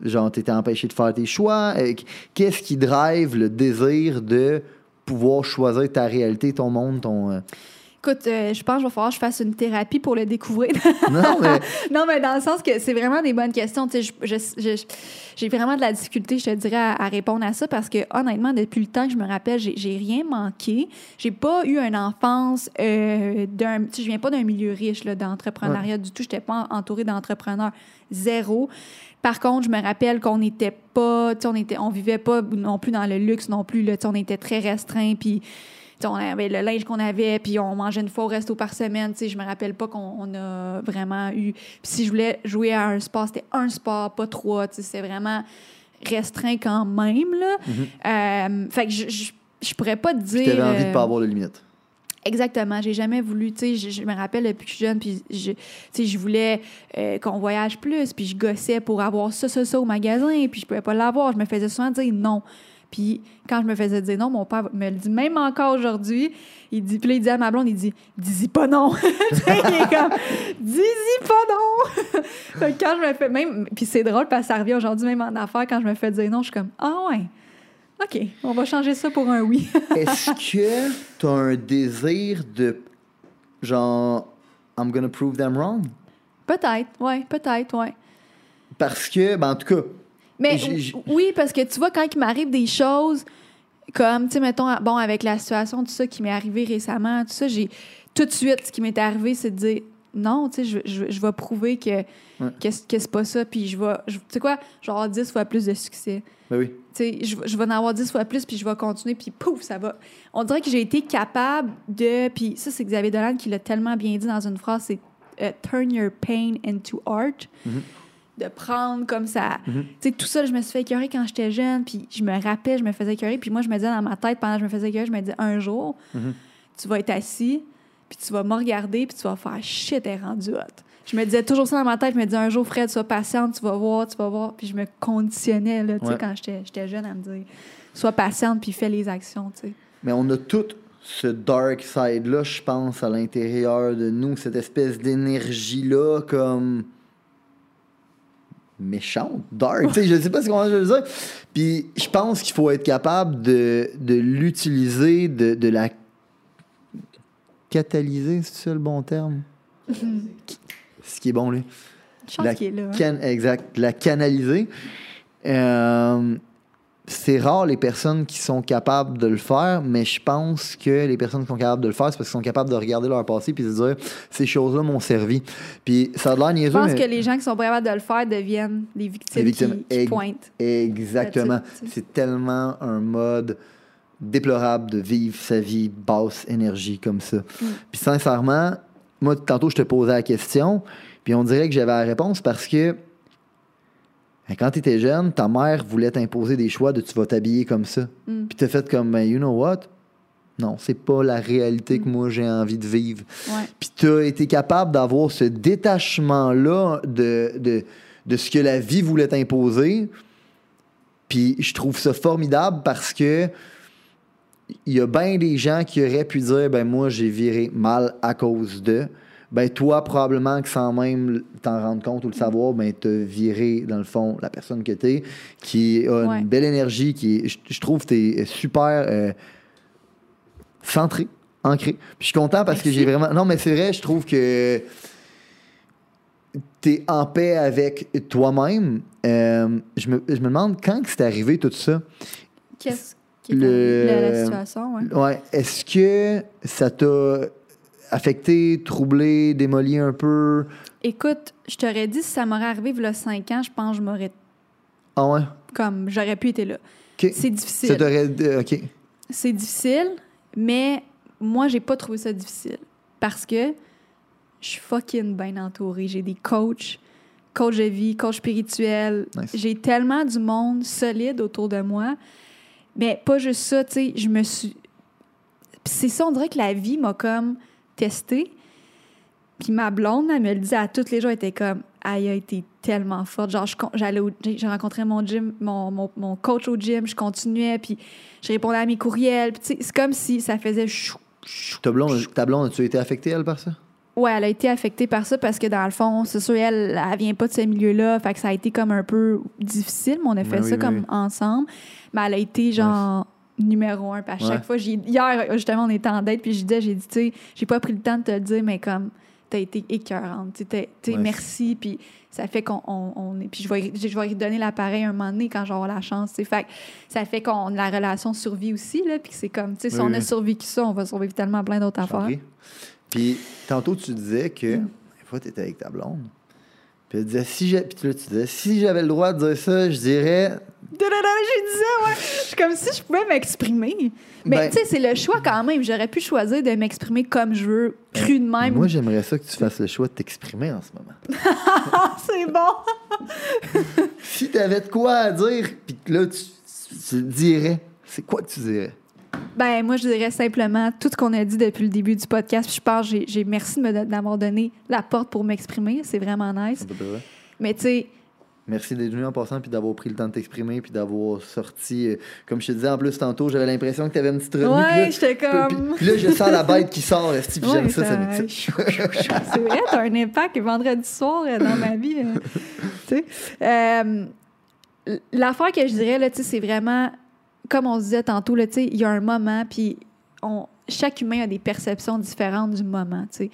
Genre, tu étais empêché de faire tes choix. Euh, Qu'est-ce qui drive le désir de pouvoir choisir ta réalité, ton monde, ton. Écoute, euh, je pense qu'il va falloir que je fasse une thérapie pour le découvrir. [LAUGHS] Non, mais [LAUGHS] non, mais dans le sens que c'est vraiment des bonnes questions. Tu sais, je- je- je- j'ai vraiment de la difficulté, je te dirais, à, à répondre à ça parce que, honnêtement, depuis le temps que je me rappelle, j'ai j'ai rien manqué. J'ai pas eu une enfance euh, d'un. Tu sais, je viens pas d'un milieu riche là, d'entrepreneuriat du tout. Je n'étais pas entourée d'entrepreneurs. Zéro. Par contre, je me rappelle qu'on n'était pas. On, était, on vivait pas non plus dans le luxe non plus. Là, on était très restreint. Puis. On avait le linge qu'on avait, puis on mangeait une fois au resto par semaine. Tu sais, je me rappelle pas qu'on on a vraiment eu. Puis si je voulais jouer à un sport, c'était un sport, pas trois. Tu sais, c'est vraiment restreint quand même. Là. Euh, fait que je, je, je pourrais pas te dire. tu avais envie de euh, pas avoir de limite. Exactement. J'ai jamais voulu, tu sais, je, je me rappelle depuis que je suis jeune, puis je, tu sais, je voulais euh, qu'on voyage plus, puis je gossais pour avoir ça, ça, ça au magasin, puis je pouvais pas l'avoir. Je me faisais souvent dire non. Puis quand je me faisais dire non, mon père me le dit même encore aujourd'hui. Il dit, puis là, il dit à ma blonde, il dit, dis-y pas non. [LAUGHS] Il est comme, dis-y pas non. [LAUGHS] Fait que quand je me fais même, puis c'est drôle parce que ça revient aujourd'hui même en affaires, quand je me fais dire non, je suis comme, ah ouais. OK, on va changer ça pour un oui. [LAUGHS] Est-ce que tu as un désir de genre I'm gonna prove them wrong? peut-être, ouais, peut-être, ouais. Parce que, ben en tout cas, Mais oui, parce que tu vois, quand il m'arrive des choses comme, tu sais, mettons, bon, avec la situation, tout ça qui m'est arrivé récemment, tout ça, j'ai tout de suite, ce qui m'est arrivé, c'est de dire non, tu sais, je, je, je vais prouver que, que, c'est- que c'est pas ça, puis je vais, tu sais quoi, je vais avoir 10 fois plus de succès. ben oui. Tu sais, je, je vais en avoir 10 fois plus, puis je vais continuer, puis pouf, ça va. On dirait que j'ai été capable de. Puis ça, c'est Xavier Dolan qui l'a tellement bien dit dans une phrase c'est euh, Turn your pain into art. De prendre comme ça. Tu sais, tout ça, je me suis fait écœurer quand j'étais jeune, puis je me rappelle, je me faisais écœurer, puis moi, je me disais dans ma tête, pendant que je me faisais écœurer, je me disais un jour, tu vas être assis, puis tu vas me regarder, puis tu vas faire shit, elle est rendue hot. Je me disais toujours ça dans ma tête. Je me disais un jour, Fred, sois patiente, tu vas voir, tu vas voir. Puis je me conditionnais, là, tu sais, Ouais. quand j'étais j'étais jeune, à me dire, sois patiente, puis fais les actions, tu sais. Mais on a tout ce dark side-là, je pense, à l'intérieur de nous, cette espèce d'énergie-là, comme méchante, dark. je sais pas ce qu'on veut dire. Puis je pense qu'il faut être capable de, de l'utiliser, de, de la catalyser, c'est ça le bon terme? [LAUGHS] Ce qui est bon, là. Je pense La est là. hein. Can- exact, la canaliser. Euh, c'est rare les personnes qui sont capables de le faire, mais je pense que les personnes qui sont capables de le faire, c'est parce qu'ils sont capables de regarder leur passé puis de se dire ces choses-là m'ont servi. Puis ça a l'air Je niaiseux, pense mais que les gens qui sont pas capables de le faire deviennent des victimes, Les victimes. qui, qui Ex- pointent. exactement. C'est tellement un mode déplorable de vivre sa vie basse énergie comme ça. Mm. Puis sincèrement, moi tantôt je te posais la question, puis on dirait que j'avais la réponse parce que quand tu étais jeune, ta mère voulait t'imposer des choix de tu vas t'habiller comme ça. Mm. Puis t'as fait comme ben, you know what? Non, c'est pas la réalité Mm. que moi j'ai envie de vivre. Ouais. Puis tu as été capable d'avoir ce détachement-là de, de, de ce que la vie voulait t'imposer. Puis je trouve ça formidable parce que il y a bien des gens qui auraient pu dire ben moi j'ai viré mal à cause de ben toi probablement que sans même t'en rendre compte ou le savoir ben t'as viré dans le fond la personne que t'es qui a Ouais. une belle énergie qui je, je trouve que t'es super euh, centré ancré puis je suis content parce que j'ai vraiment non mais c'est vrai je trouve que t'es en paix avec toi-même Euh, je, me, je me demande quand que c'est arrivé tout ça Qu'est-ce qui est Le- la, la situation, ouais. Ouais. Est-ce que ça t'a affecté, troublé, démoli un peu? Écoute, je t'aurais dit si ça m'aurait arrivé il y a 5 ans, je pense que je m'aurais Ah ouais? comme j'aurais pu être là. C'est Ça difficile. t'aurait... euh, OK. C'est difficile, mais moi, j'ai pas trouvé ça difficile. Parce que je suis fucking bien entourée. J'ai des coachs, coach de vie, coach spirituel. Nice. J'ai tellement du monde solide autour de moi. Mais pas juste ça, tu sais, je me suis... C'est ça, on dirait que la vie m'a comme testé. Puis ma blonde, elle me le disait à tous les jours, elle était comme, aïe, a été tellement forte. Genre, j'allais au- j'ai rencontré mon gym, mon, mon, mon coach au gym, je continuais, puis je répondais à mes courriels. Puis c'est comme si ça faisait chou, chou. Ta blonde, ta blonde, as-tu été affectée, elle, par ça? Ouais, elle a été affectée par ça parce que dans le fond, c'est sûr, elle, elle vient pas de ce milieu-là. Fait que ça a été comme un peu difficile, mais on a fait Ben oui, ça oui, comme oui. ensemble. Mais elle a été genre numéro un. Puis à chaque Ouais. fois, j'ai- hier, justement, on était en date, puis je disais, j'ai dit, tu sais, j'ai pas pris le temps de te le dire, mais comme, t'as été écœurante. Tu sais, Ouais. merci, puis ça fait qu'on on, on est. Puis je vais, je vais lui donner l'appareil un moment donné quand j'aurai la chance. Fait que ça fait qu'on la relation survit aussi, là, puis c'est comme, tu sais, si on oui. a survécu ça, on va survivre tellement plein d'autres affaires. Puis, tantôt, tu disais que, Mm. des fois, tu étais avec ta blonde. Puis, elle disait, si j'ai... Puis là, tu disais, si j'avais le droit de dire ça, je dirais. Je disais, ouais. Je suis comme si je pouvais m'exprimer. Mais Ben- tu sais, c'est le choix quand même. J'aurais pu choisir de m'exprimer comme je veux, cru de même. Moi, j'aimerais ça que tu fasses le choix de t'exprimer en ce moment. [LAUGHS] C'est bon. si t'avais de quoi à dire, puis que là, tu, tu dirais, c'est quoi que tu dirais? Ben, moi, je dirais simplement tout ce qu'on a dit depuis le début du podcast. Puis je pense, j'ai, j'ai merci de me don- d'avoir donné la porte pour m'exprimer. C'est vraiment nice. C'est pas vrai? Mais tu sais, Merci d'être venu en passant, puis d'avoir pris le temps de t'exprimer, puis d'avoir sorti. euh, comme je te disais en plus tantôt, j'avais l'impression que t'avais une petite là- ouais, j'étais comme. Puis là, je sens la bête qui sort, [LAUGHS] esti, puis j'aime Ouais, ça, ça ça- m'excite. C'est vrai, t'as un impact vendredi soir euh, dans ma vie. euh, [LAUGHS] tu sais. Euh, L'affaire que je dirais, là, tu sais, c'est vraiment, comme on se disait tantôt, il y a un moment, puis on, chaque humain a des perceptions différentes du moment, tu sais.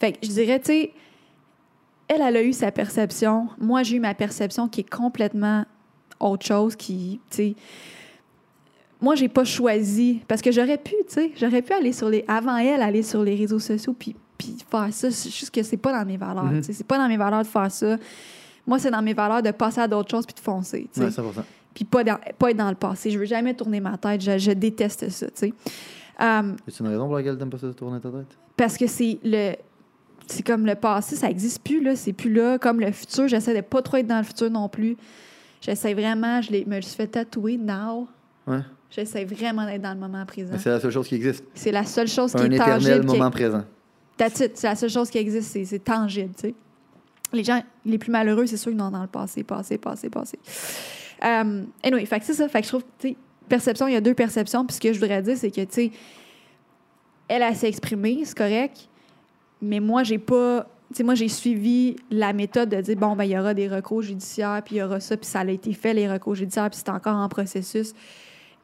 Fait que je dirais, tu sais, elle, elle a eu sa perception. Moi, j'ai eu ma perception qui est complètement autre chose, qui, tu sais, moi, j'ai pas choisi parce que j'aurais pu, tu sais, j'aurais pu aller sur les avant elle aller sur les réseaux sociaux puis puis faire ça, c'est juste que c'est pas dans mes valeurs, tu sais, c'est pas dans mes valeurs de faire ça. Moi, c'est dans mes valeurs de passer à d'autres choses puis de foncer, tu sais. Ouais, 100%. Puis pas dans pas être dans le passé, je veux jamais tourner ma tête, je, je déteste ça, tu sais. Um, Est-ce une raison pour laquelle t'aimes pas ça de tourner ta tête? parce que c'est le c'est comme le passé, ça existe plus là, c'est plus là comme le futur, j'essaie de pas trop être dans le futur non plus. J'essaie vraiment, je me suis fait tatouer now. Ouais. J'essaie vraiment d'être dans le moment présent. C'est la seule chose qui existe. C'est la seule chose qui Un est éternel tangible. qui est- moment présent. That's it. C'est la seule chose qui existe, c'est, c'est tangible, tu sais. Les gens les plus malheureux, c'est ceux qui sont dans le passé, passé, passé, passé. Um, anyway, fait c'est ça. Je trouve, tu perception, il y a deux perceptions. Puis ce que je voudrais dire, c'est que, tu sais, elle, elle s'est exprimée, c'est correct. Mais moi, j'ai pas. Tu sais, moi, j'ai suivi la méthode de dire, bon, ben, il y aura des recours judiciaires, puis il y aura ça, puis ça a été fait, les recours judiciaires, puis c'est encore en processus.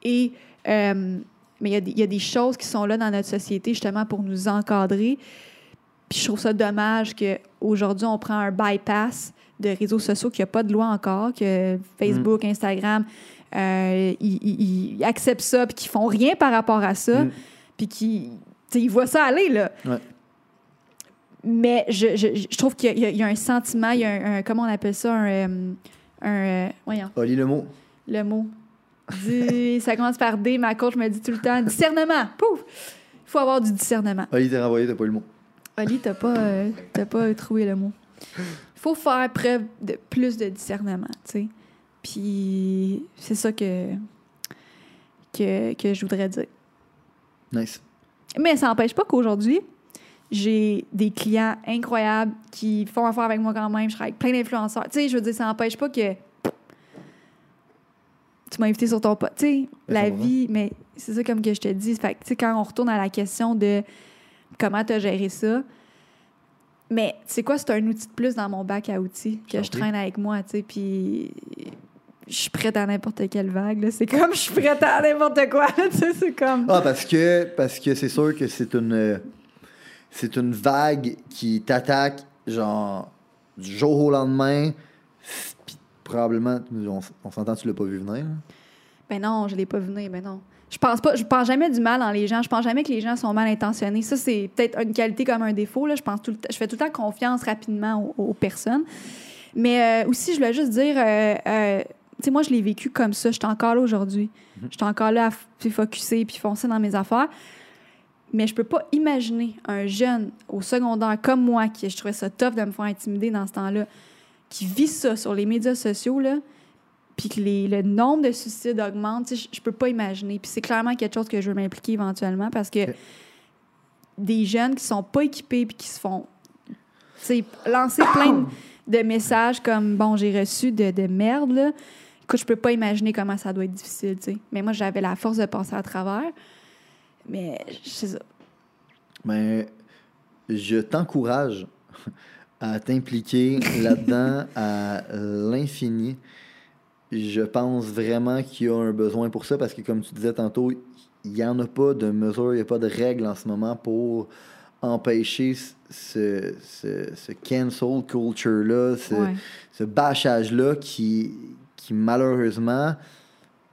Et. euh, mais il y, a y a des choses qui sont là dans notre société, justement, pour nous encadrer. Puis je trouve ça dommage qu'aujourd'hui, on prend un bypass de réseaux sociaux, qu'il n'y a pas de loi encore, que Facebook, Instagram, euh, ils, ils- ils acceptent ça, puis qu'ils font rien par rapport à ça, Mm. puis qu'ils ils voient ça aller, là. Ouais. Mais je, je, je trouve qu'il y, a- il y a un sentiment, il y a un, un- comment on appelle ça, un... euh, un euh, voyons, Oli le mot. le mot. Ça commence par D, ma coach me dit tout le temps, discernement, pouf! Il faut avoir du discernement. Oli t'a renvoyé, t'as pas eu le mot. Oli, t'as pas, euh, t'as pas trouvé le mot. Faut faire preuve de plus de discernement, tu sais. Puis c'est ça que, que, que je voudrais dire. Nice. Mais ça n'empêche pas qu'aujourd'hui, j'ai des clients incroyables qui font affaire avec moi quand même. Je travaille avec plein d'influenceurs. Tu sais, je veux dire, ça n'empêche pas que tu m'as invité sur ton pot. Tu sais, la vie, mais c'est ça comme que je te dis. Fait que, tu sais, quand on retourne à la question de comment tu as géré ça, mais c'est quoi, c'est un outil de plus dans mon bac à outils que je traîne avec moi, tu sais, puis je suis prête à n'importe quelle vague. là. C'est comme je suis prête à n'importe quoi. Tu sais, c'est comme. Ah, parce que parce que c'est sûr que c'est une c'est une vague qui t'attaque genre du jour au lendemain. Puis probablement, on, on s'entend, tu l'as pas vu venir. là? Ben non, je l'ai pas vu venir, ben non. Je pense pas, je pense jamais du mal dans les gens. Je pense jamais que les gens sont mal intentionnés. Ça, c'est peut-être une qualité comme un défaut. Là. Je, pense tout le je fais tout le temps confiance rapidement aux, aux personnes. Mais euh, aussi, je voulais juste dire, euh, euh, tu sais, moi, je l'ai vécu comme ça. J'étais encore là aujourd'hui. J'étais encore là à focusser puis foncer dans mes affaires. Mais je peux pas imaginer un jeune au secondaire comme moi, qui je trouvais ça tough de me faire intimider dans ce temps-là, qui vit ça sur les médias sociaux, là, puis que les- le nombre de suicides augmente, je, je peux pas imaginer. Puis c'est clairement quelque chose que je veux m'impliquer éventuellement parce que des jeunes qui sont pas équipés puis qui se font lancer plein de, messages comme bon j'ai reçu de, de merde là. Écoute, je peux pas imaginer comment ça doit être difficile, tu sais. Mais moi j'avais la force de passer à travers. Mais c'est ça. Mais je t'encourage à t'impliquer là-dedans à l'infini. Je pense vraiment qu'il y a un besoin pour ça parce que, comme tu disais tantôt, il n'y en a pas de mesures, il n'y a pas de règles en ce moment pour empêcher ce, ce, ce cancel culture-là, ce, Ouais. ce bâchage-là qui, qui malheureusement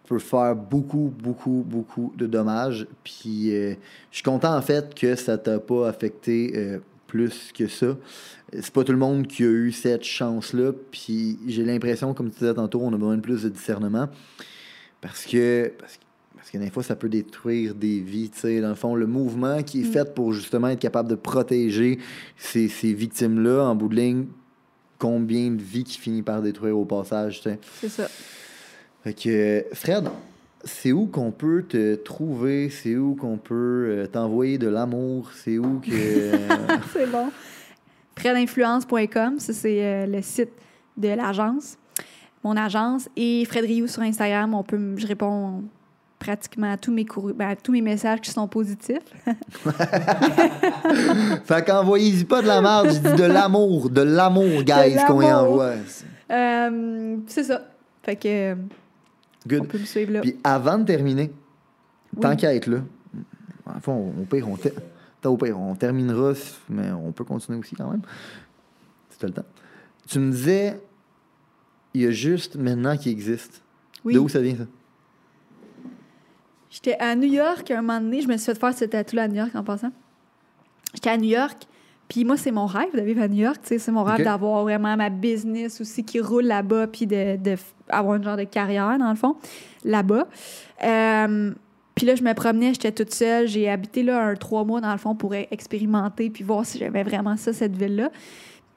peut faire beaucoup, beaucoup, beaucoup de dommages. Puis euh, je suis content en fait que ça t'a pas affecté euh, plus que ça. C'est pas tout le monde qui a eu cette chance-là. Puis j'ai l'impression, comme tu disais tantôt, on a besoin de plus de discernement. Parce que, parce que, parce que des fois, ça peut détruire des vies. tu sais. Dans le fond, le mouvement qui est Mm. fait pour justement être capable de protéger ces, ces victimes-là, en bout de ligne, combien de vies qui finit par détruire au passage. C'est ça. Fait que, Fred, c'est où qu'on peut te trouver? C'est où qu'on peut euh, t'envoyer de l'amour? C'est où que. euh, [LAUGHS] c'est bon. Fredinfluence.com, ça c'est euh, le site de l'agence, mon agence. Et Fred Rioux sur Instagram, on peut, je réponds pratiquement à tous mes, courri- ben, à tous mes messages qui sont positifs. [LAUGHS] fait qu'envoyez-y pas de la merde, je dis de l'amour, de l'amour, guys, qu'on y envoie. Euh, c'est ça. Fait que euh, on Good. peut me suivre là. Puis avant de terminer, tant qu'à être là, en fond, au pire, on, ter- au pire, on terminera, mais on peut continuer aussi quand même. Si tu as le temps. Tu me disais, il y a juste maintenant qui existe. Oui. De où ça vient, ça? J'étais à New York un moment donné. Je me suis fait faire ce tatou-là à New York en passant. J'étais à New York. Puis moi, c'est mon rêve de vivre à New York. tu sais, C'est mon rêve d'avoir vraiment ma business aussi qui roule là-bas, puis de, de avoir une genre de carrière, dans le fond, là-bas. Euh, puis là, je me promenais, j'étais toute seule. J'ai habité là un trois mois, dans le fond, pour e- expérimenter puis voir si j'aimais vraiment ça, cette ville-là.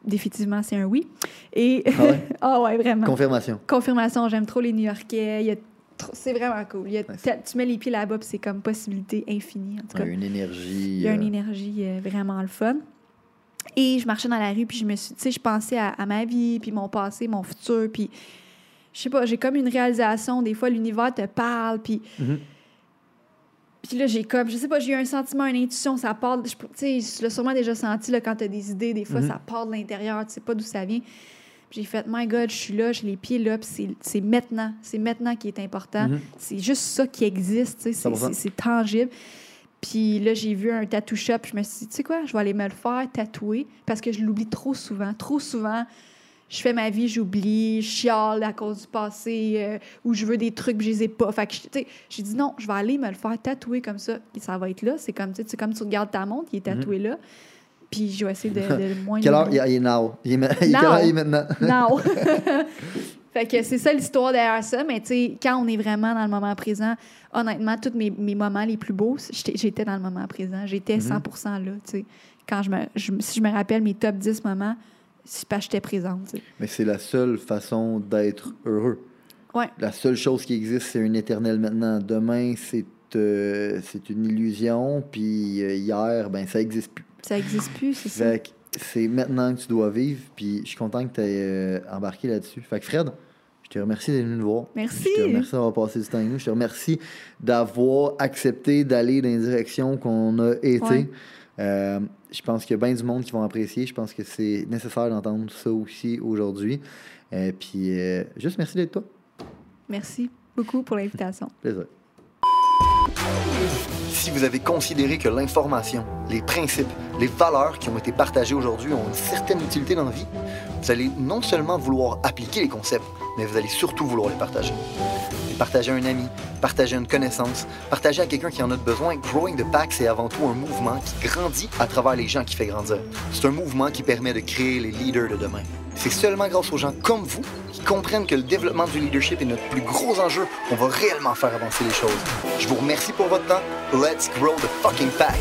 Définitivement, c'est un oui. Et... Ah ouais? [LAUGHS] Ah ouais, vraiment. Confirmation. Confirmation, j'aime trop les New-Yorkais. Il y a C'est vraiment cool. Il y a Tu mets les pieds là-bas, puis c'est comme possibilité infinie, en tout cas. Ouais, une énergie. Il y a une euh, énergie euh, vraiment le fun. Et je marchais dans la rue, puis je me suis, tu sais, je pensais à, à ma vie, puis mon passé, mon futur, puis je sais pas, j'ai comme une réalisation. Des fois, l'univers te parle, puis Mhm. puis là, j'ai comme, je sais pas, j'ai eu un sentiment, une intuition, ça part, je- tu sais, tu l'as sûrement déjà senti, là, quand tu as des idées, des fois, Mhm. ça part de l'intérieur, tu sais pas d'où ça vient. J'ai fait, my God, je suis là, j'ai les pieds là, puis c'est- maintenant, c'est maintenant qui est important. Mhm. C'est juste ça qui existe, tu sais, c'est- 100%. c'est c'est tangible. Puis là, j'ai vu un tattoo shop, je me suis dit, tu sais quoi, je vais aller me le faire tatouer parce que je l'oublie trop souvent. Trop souvent, je fais ma vie, j'oublie, je chiale à cause du passé, euh, ou je veux des trucs, puis je les ai pas. Fait que, tu sais, j'ai dit non, je vais aller me le faire tatouer comme ça. Et ça va être là. C'est comme, tu sais, comme tu regardes ta montre, il est tatoué là. Puis je vais essayer de, de le [LAUGHS] moins. Mhm. Quelle heure? Il est, now. Il est, ma- il est Now. [LAUGHS] [LAUGHS] fait que c'est ça l'histoire derrière ça. Mais tu sais, quand on est vraiment dans le moment présent, honnêtement, tous mes, mes moments les plus beaux, j'étais dans le moment présent. J'étais Mhm. 100 là, tu sais. Quand je me, je si je me rappelle mes top 10 moments, c'est que j'étais présente. Mais c'est la seule façon d'être heureux. Ouais. La seule chose qui existe, c'est un éternel maintenant. Demain, c'est euh, c'est une illusion, puis euh, hier, ben ça existe plus. Ça existe plus, c'est ça. C'est maintenant que tu dois vivre, puis je suis content que tu aies embarqué là-dessus. Fait que Fred, je te remercie d'être venu nous voir. Merci. Je te remercie d'avoir passé du temps avec nous. Je te remercie d'avoir accepté d'aller dans les directions qu'on a été. Ouais. Euh, je pense qu'il y a bien du monde qui vont apprécier. Je pense que c'est nécessaire d'entendre ça aussi aujourd'hui. Euh, puis euh, juste merci d'être toi. Merci beaucoup pour l'invitation. Plaisir. Si vous avez considéré que l'information, les principes, les valeurs qui ont été partagées aujourd'hui ont une certaine utilité dans la vie, vous allez non seulement vouloir appliquer les concepts, mais vous allez surtout vouloir les partager. Partager à un ami, partager à une connaissance, partager à quelqu'un qui en a besoin. Growing the Pack, c'est avant tout un mouvement qui grandit à travers les gens qui fait grandir. C'est un mouvement qui permet de créer les leaders de demain. C'est seulement grâce aux gens comme vous qui comprennent que le développement du leadership est notre plus gros enjeu qu'on va réellement faire avancer les choses. Je vous remercie pour votre temps. Let's grow the fucking pack!